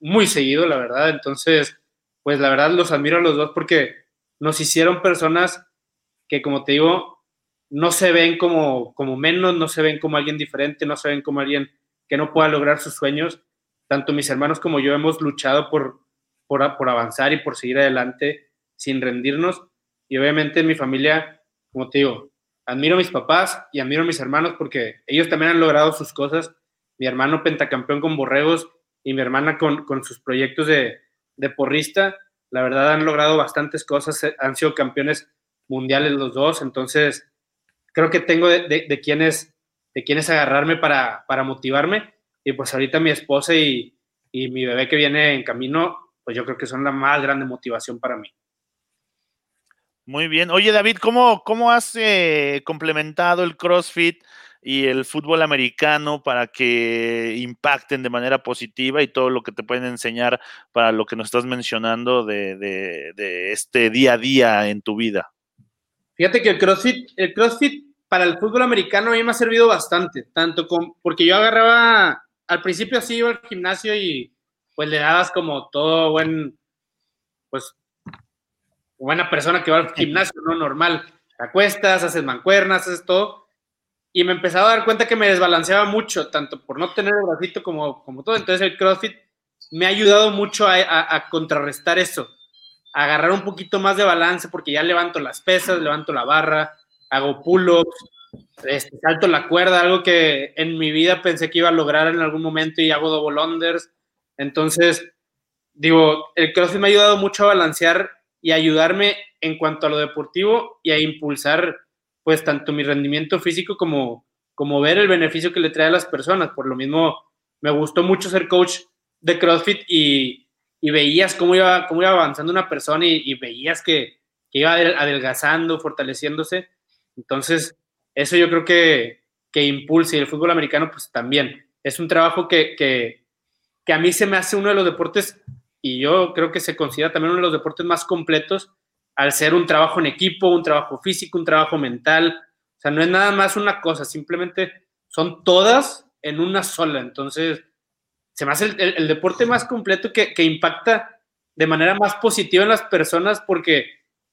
muy seguido, la verdad. Entonces, pues la verdad los admiro a los dos porque nos hicieron personas que, como te digo, no se ven como, como menos, no se ven como alguien diferente, no se ven como alguien que no pueda lograr sus sueños. Tanto mis hermanos como yo hemos luchado por, por, por avanzar y por seguir adelante sin rendirnos. Y obviamente en mi familia, como te digo, admiro a mis papás y admiro a mis hermanos porque ellos también han logrado sus cosas. Mi hermano pentacampeón con borregos y mi hermana con, con sus proyectos de, de porrista, la verdad han logrado bastantes cosas, eh, han sido campeones mundiales los dos, entonces creo que tengo de, de, de quienes, de quienes agarrarme para, para motivarme y pues ahorita mi esposa y, y mi bebé que viene en camino, pues yo creo que son la más grande motivación para mí. Muy bien. Oye, David, ¿cómo, cómo has eh, complementado el CrossFit y el fútbol americano para que impacten de manera positiva y todo lo que te pueden enseñar para lo que nos estás mencionando de, de, de este día a día en tu vida? Fíjate que el CrossFit, el CrossFit para el fútbol americano a mí me ha servido bastante, tanto con, porque yo agarraba, al principio así iba al gimnasio y pues le dabas como todo buen, pues, buena persona que va al gimnasio, ¿no? Normal. Acuestas, haces mancuernas, haces todo y me empezaba a dar cuenta que me desbalanceaba mucho, tanto por no tener el bracito como, como todo. Entonces el CrossFit me ha ayudado mucho a, contrarrestar eso, a agarrar un poquito más de balance, porque ya levanto las pesas, levanto la barra, hago pull-ups, este, salto la cuerda, algo que en mi vida pensé que iba a lograr en algún momento y hago double unders. Entonces, digo, el CrossFit me ha ayudado mucho a balancear y ayudarme en cuanto a lo deportivo y a impulsar pues tanto mi rendimiento físico como, como ver el beneficio que le trae a las personas. Por lo mismo, me gustó mucho ser coach de CrossFit y, y veías cómo iba, cómo iba avanzando una persona y, veías que, iba adelgazando, fortaleciéndose. Entonces, eso yo creo que, que impulsa y el fútbol americano pues también. Es un trabajo que, que a mí se me hace uno de los deportes y yo creo que se considera también uno de los deportes más completos al ser un trabajo en equipo, un trabajo físico, un trabajo mental. O sea, no es nada más una cosa, simplemente son todas en una sola. Entonces, se me hace el, el, el deporte más completo que, que, impacta de manera más positiva en las personas porque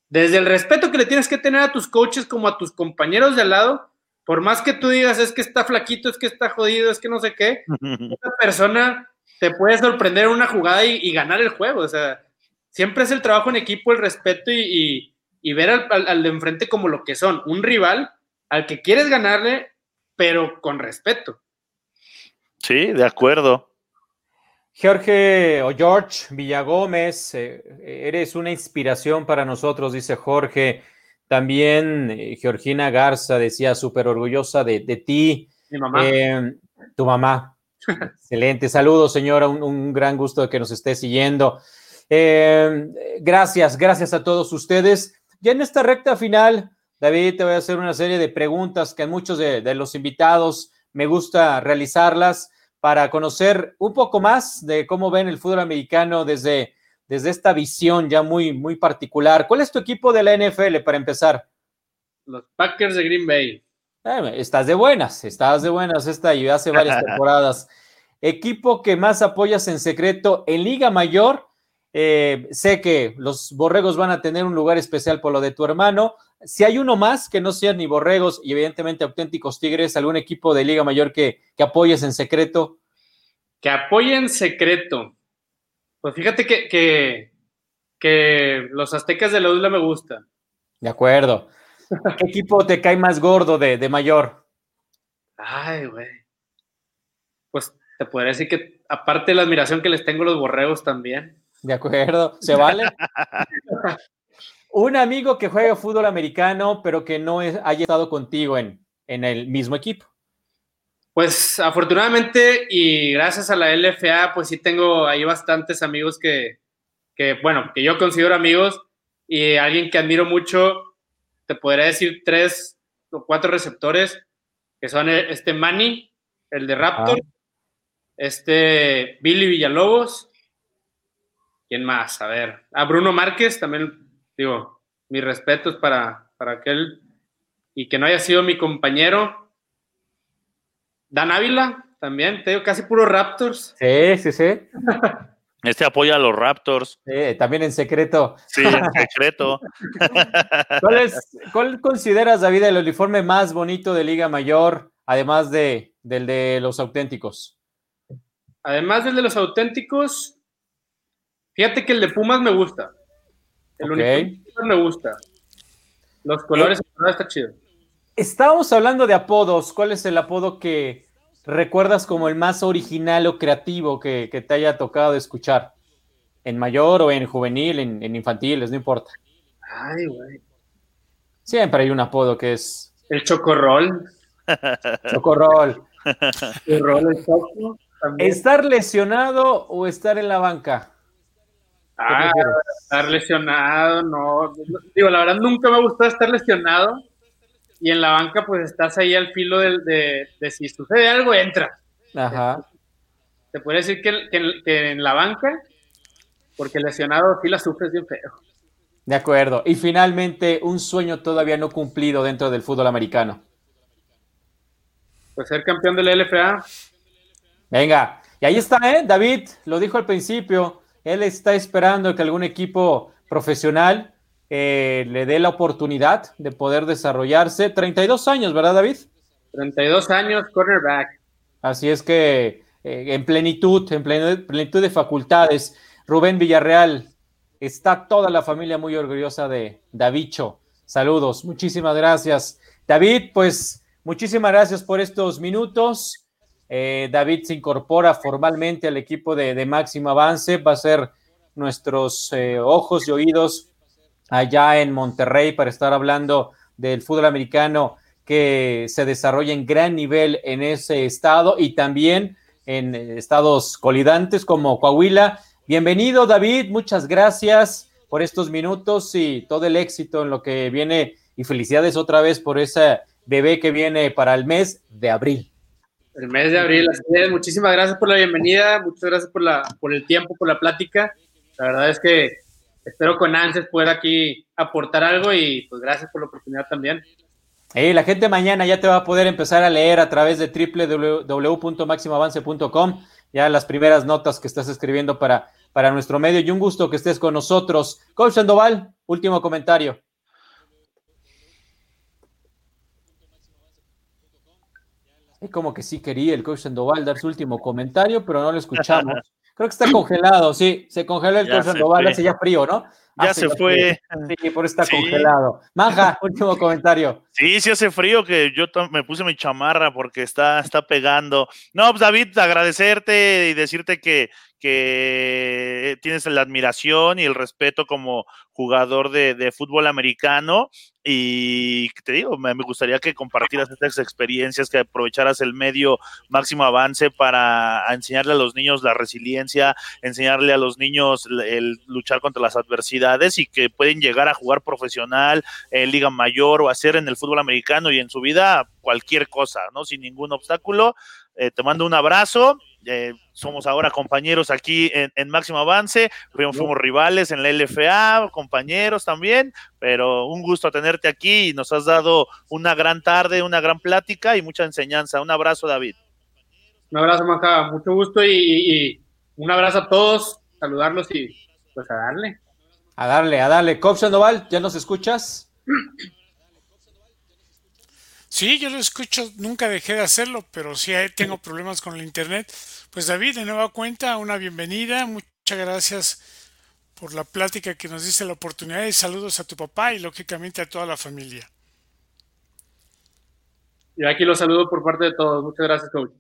desde el respeto que le tienes que tener a tus coaches como a tus compañeros de al lado, por más que tú digas es que está flaquito, es que está jodido, es que no sé qué, esa persona te puede sorprender en una jugada y, y ganar el juego. O sea, siempre es el trabajo en equipo, el respeto y, y, y ver al, al, al, de enfrente como lo que son, un rival al que quieres ganarle, pero con respeto. Sí, de acuerdo. Jorge o George Villagómez, eh, eres una inspiración para nosotros, dice Jorge. También eh, Georgina Garza decía súper orgullosa de, de, ti. Mi mamá. Eh, tu mamá. Excelente. Saludos, señora. Un, gran gusto de que nos esté siguiendo. Eh, gracias, gracias a todos ustedes. Ya en esta recta final, David, te voy a hacer una serie de preguntas que a muchos de, de los invitados me gusta realizarlas para conocer un poco más de cómo ven el fútbol americano desde, desde esta visión ya muy, muy particular. ¿Cuál es tu equipo de la NFL para empezar? Los Packers de Green Bay. Eh, estás de buenas, estás de buenas esta y hace varias temporadas. Equipo que más apoyas en secreto en Liga Mayor eh, sé que los borregos van a tener un lugar especial por lo de tu hermano. Si hay uno más que no sean ni borregos y evidentemente auténticos tigres, algún equipo de Liga Mayor que, que apoyes en secreto. Que apoye en secreto. Pues fíjate que, que, que los aztecas de la UDLA me gustan. De acuerdo. ¿Qué equipo te cae más gordo de, de mayor? Ay, güey. Pues te podría decir que, aparte de la admiración que les tengo los borregos también. De acuerdo, ¿se vale? Un amigo que juega fútbol americano, pero que no haya estado contigo en, en el mismo equipo. Pues afortunadamente y gracias a la LFA, pues sí tengo ahí bastantes amigos que, que, bueno, que yo considero amigos y alguien que admiro mucho, te podría decir tres o cuatro receptores, que son este Manny, el de Raptor, ah. este Billy Villalobos, ¿quién más? A ver, a Bruno Márquez, también digo, mis respetos para, para aquel y que no haya sido mi compañero, Dan Ávila, también, te digo, casi puro Raptors. Sí, sí, sí. Este apoya a los Raptors. Sí, también en secreto. Sí, en secreto. ¿Cuál, consideras, David, el uniforme más bonito de Liga Mayor, además de, del de los auténticos? Además del de los auténticos, fíjate que el de Pumas me gusta. El uniforme me gusta. Los colores, eh, está chido. Estábamos hablando de apodos. ¿Cuál es el apodo que recuerdas como el más original o creativo que, te haya tocado escuchar? ¿En mayor o en juvenil, en, infantiles? No importa. Ay, güey. Siempre hay un apodo que es. El chocorrol. Chocorrol. el choco, ¿Estar lesionado o estar en la banca? Ah, estar lesionado, no. Digo, la verdad nunca me gustó estar lesionado y en la banca pues estás ahí al filo de, de, si sucede algo, entra. Ajá. Te puede decir que, que, en la banca, porque lesionado sí la sufres bien feo. De acuerdo. Y finalmente, un sueño todavía no cumplido dentro del fútbol americano. Pues ser campeón de la LFA. Venga, y ahí está, ¿eh? David lo dijo al principio. Él está esperando que algún equipo profesional eh, le dé la oportunidad de poder desarrollarse. 32 años, ¿verdad, David? 32 años, cornerback. Así es que eh, en plenitud, en plenitud de facultades. Rubén Villarreal, está toda la familia muy orgullosa de Davicho. Saludos, muchísimas gracias. David, pues muchísimas gracias por estos minutos. Eh, David se incorpora formalmente al equipo de, Máximo Avance, va a ser nuestros ojos y oídos allá en Monterrey para estar hablando del fútbol americano que se desarrolla en gran nivel en ese estado y también en estados colidantes como Coahuila. Bienvenido David, muchas gracias por estos minutos y todo el éxito en lo que viene y felicidades otra vez por ese bebé que viene para el mes de abril. El mes de abril, así es. Muchísimas gracias por la bienvenida, muchas gracias por, la, por el tiempo, por la plática. La verdad es que espero con ansias poder aquí aportar algo y pues gracias por la oportunidad también. la gente mañana ya te va a poder empezar a leer a través de www.maximoavance.com ya las primeras notas que estás escribiendo para, para nuestro medio y un gusto que estés con nosotros. Coach Sandoval, último comentario. como que sí quería el coach Sandoval dar su último comentario, pero no lo escuchamos. Creo que está congelado, sí, se congeló el coach Sandoval, hace ya frío, ¿no? Ya se fue. Sí, por estar congelado. Manja, último comentario. Sí, sí hace frío que yo me puse mi chamarra porque está, está pegando. No, pues David, agradecerte y decirte que, que tienes la admiración y el respeto como jugador de, fútbol americano y te digo, me, gustaría que compartieras estas experiencias, que aprovecharas el medio máximo avance para enseñarle a los niños la resiliencia, enseñarle a los niños el, luchar contra las adversidades y que pueden llegar a jugar profesional en Liga Mayor o hacer en el fútbol americano y en su vida cualquier cosa, ¿no? Sin ningún obstáculo. Eh, te mando un abrazo eh, somos ahora compañeros aquí en, Máximo Avance, fuimos, rivales en la LFA, compañeros también, pero un gusto tenerte aquí y nos has dado una gran tarde, una gran plática y mucha enseñanza. Un abrazo, David. Un abrazo, Maja, mucho gusto y, un abrazo a todos, saludarlos y pues a darle. A darle, a darle. Cop Sandoval, ¿ya nos escuchas? Sí, yo lo escucho, nunca dejé de hacerlo, pero sí tengo problemas con el internet. Pues David, de nueva cuenta, una bienvenida, muchas gracias por la plática que nos dice la oportunidad y saludos a tu papá y lógicamente a toda la familia. Y aquí los saludo por parte de todos. Muchas gracias, coach.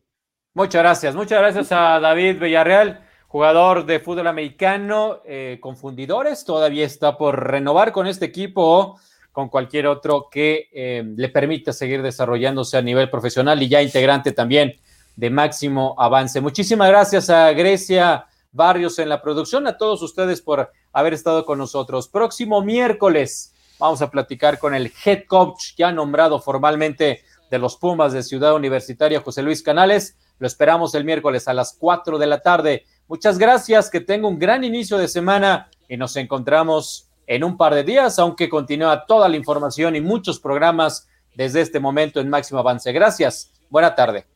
Muchas gracias. Muchas gracias a David Villarreal, jugador de fútbol americano, eh, confundidores. Todavía está por renovar con este equipo con cualquier otro que eh, le permita seguir desarrollándose a nivel profesional y ya integrante también de máximo avance. Muchísimas gracias a Grecia Barrios en la producción, a todos ustedes por haber estado con nosotros. Próximo miércoles vamos a platicar con el head coach ya nombrado formalmente de los Pumas de Ciudad Universitaria, José Luis Canales. Lo esperamos el miércoles a las 4 de la tarde. Muchas gracias, que tenga un gran inicio de semana y nos encontramos en un par de días, aunque continúa toda la información y muchos programas desde este momento en Máximo Avance. Gracias. Buena tarde.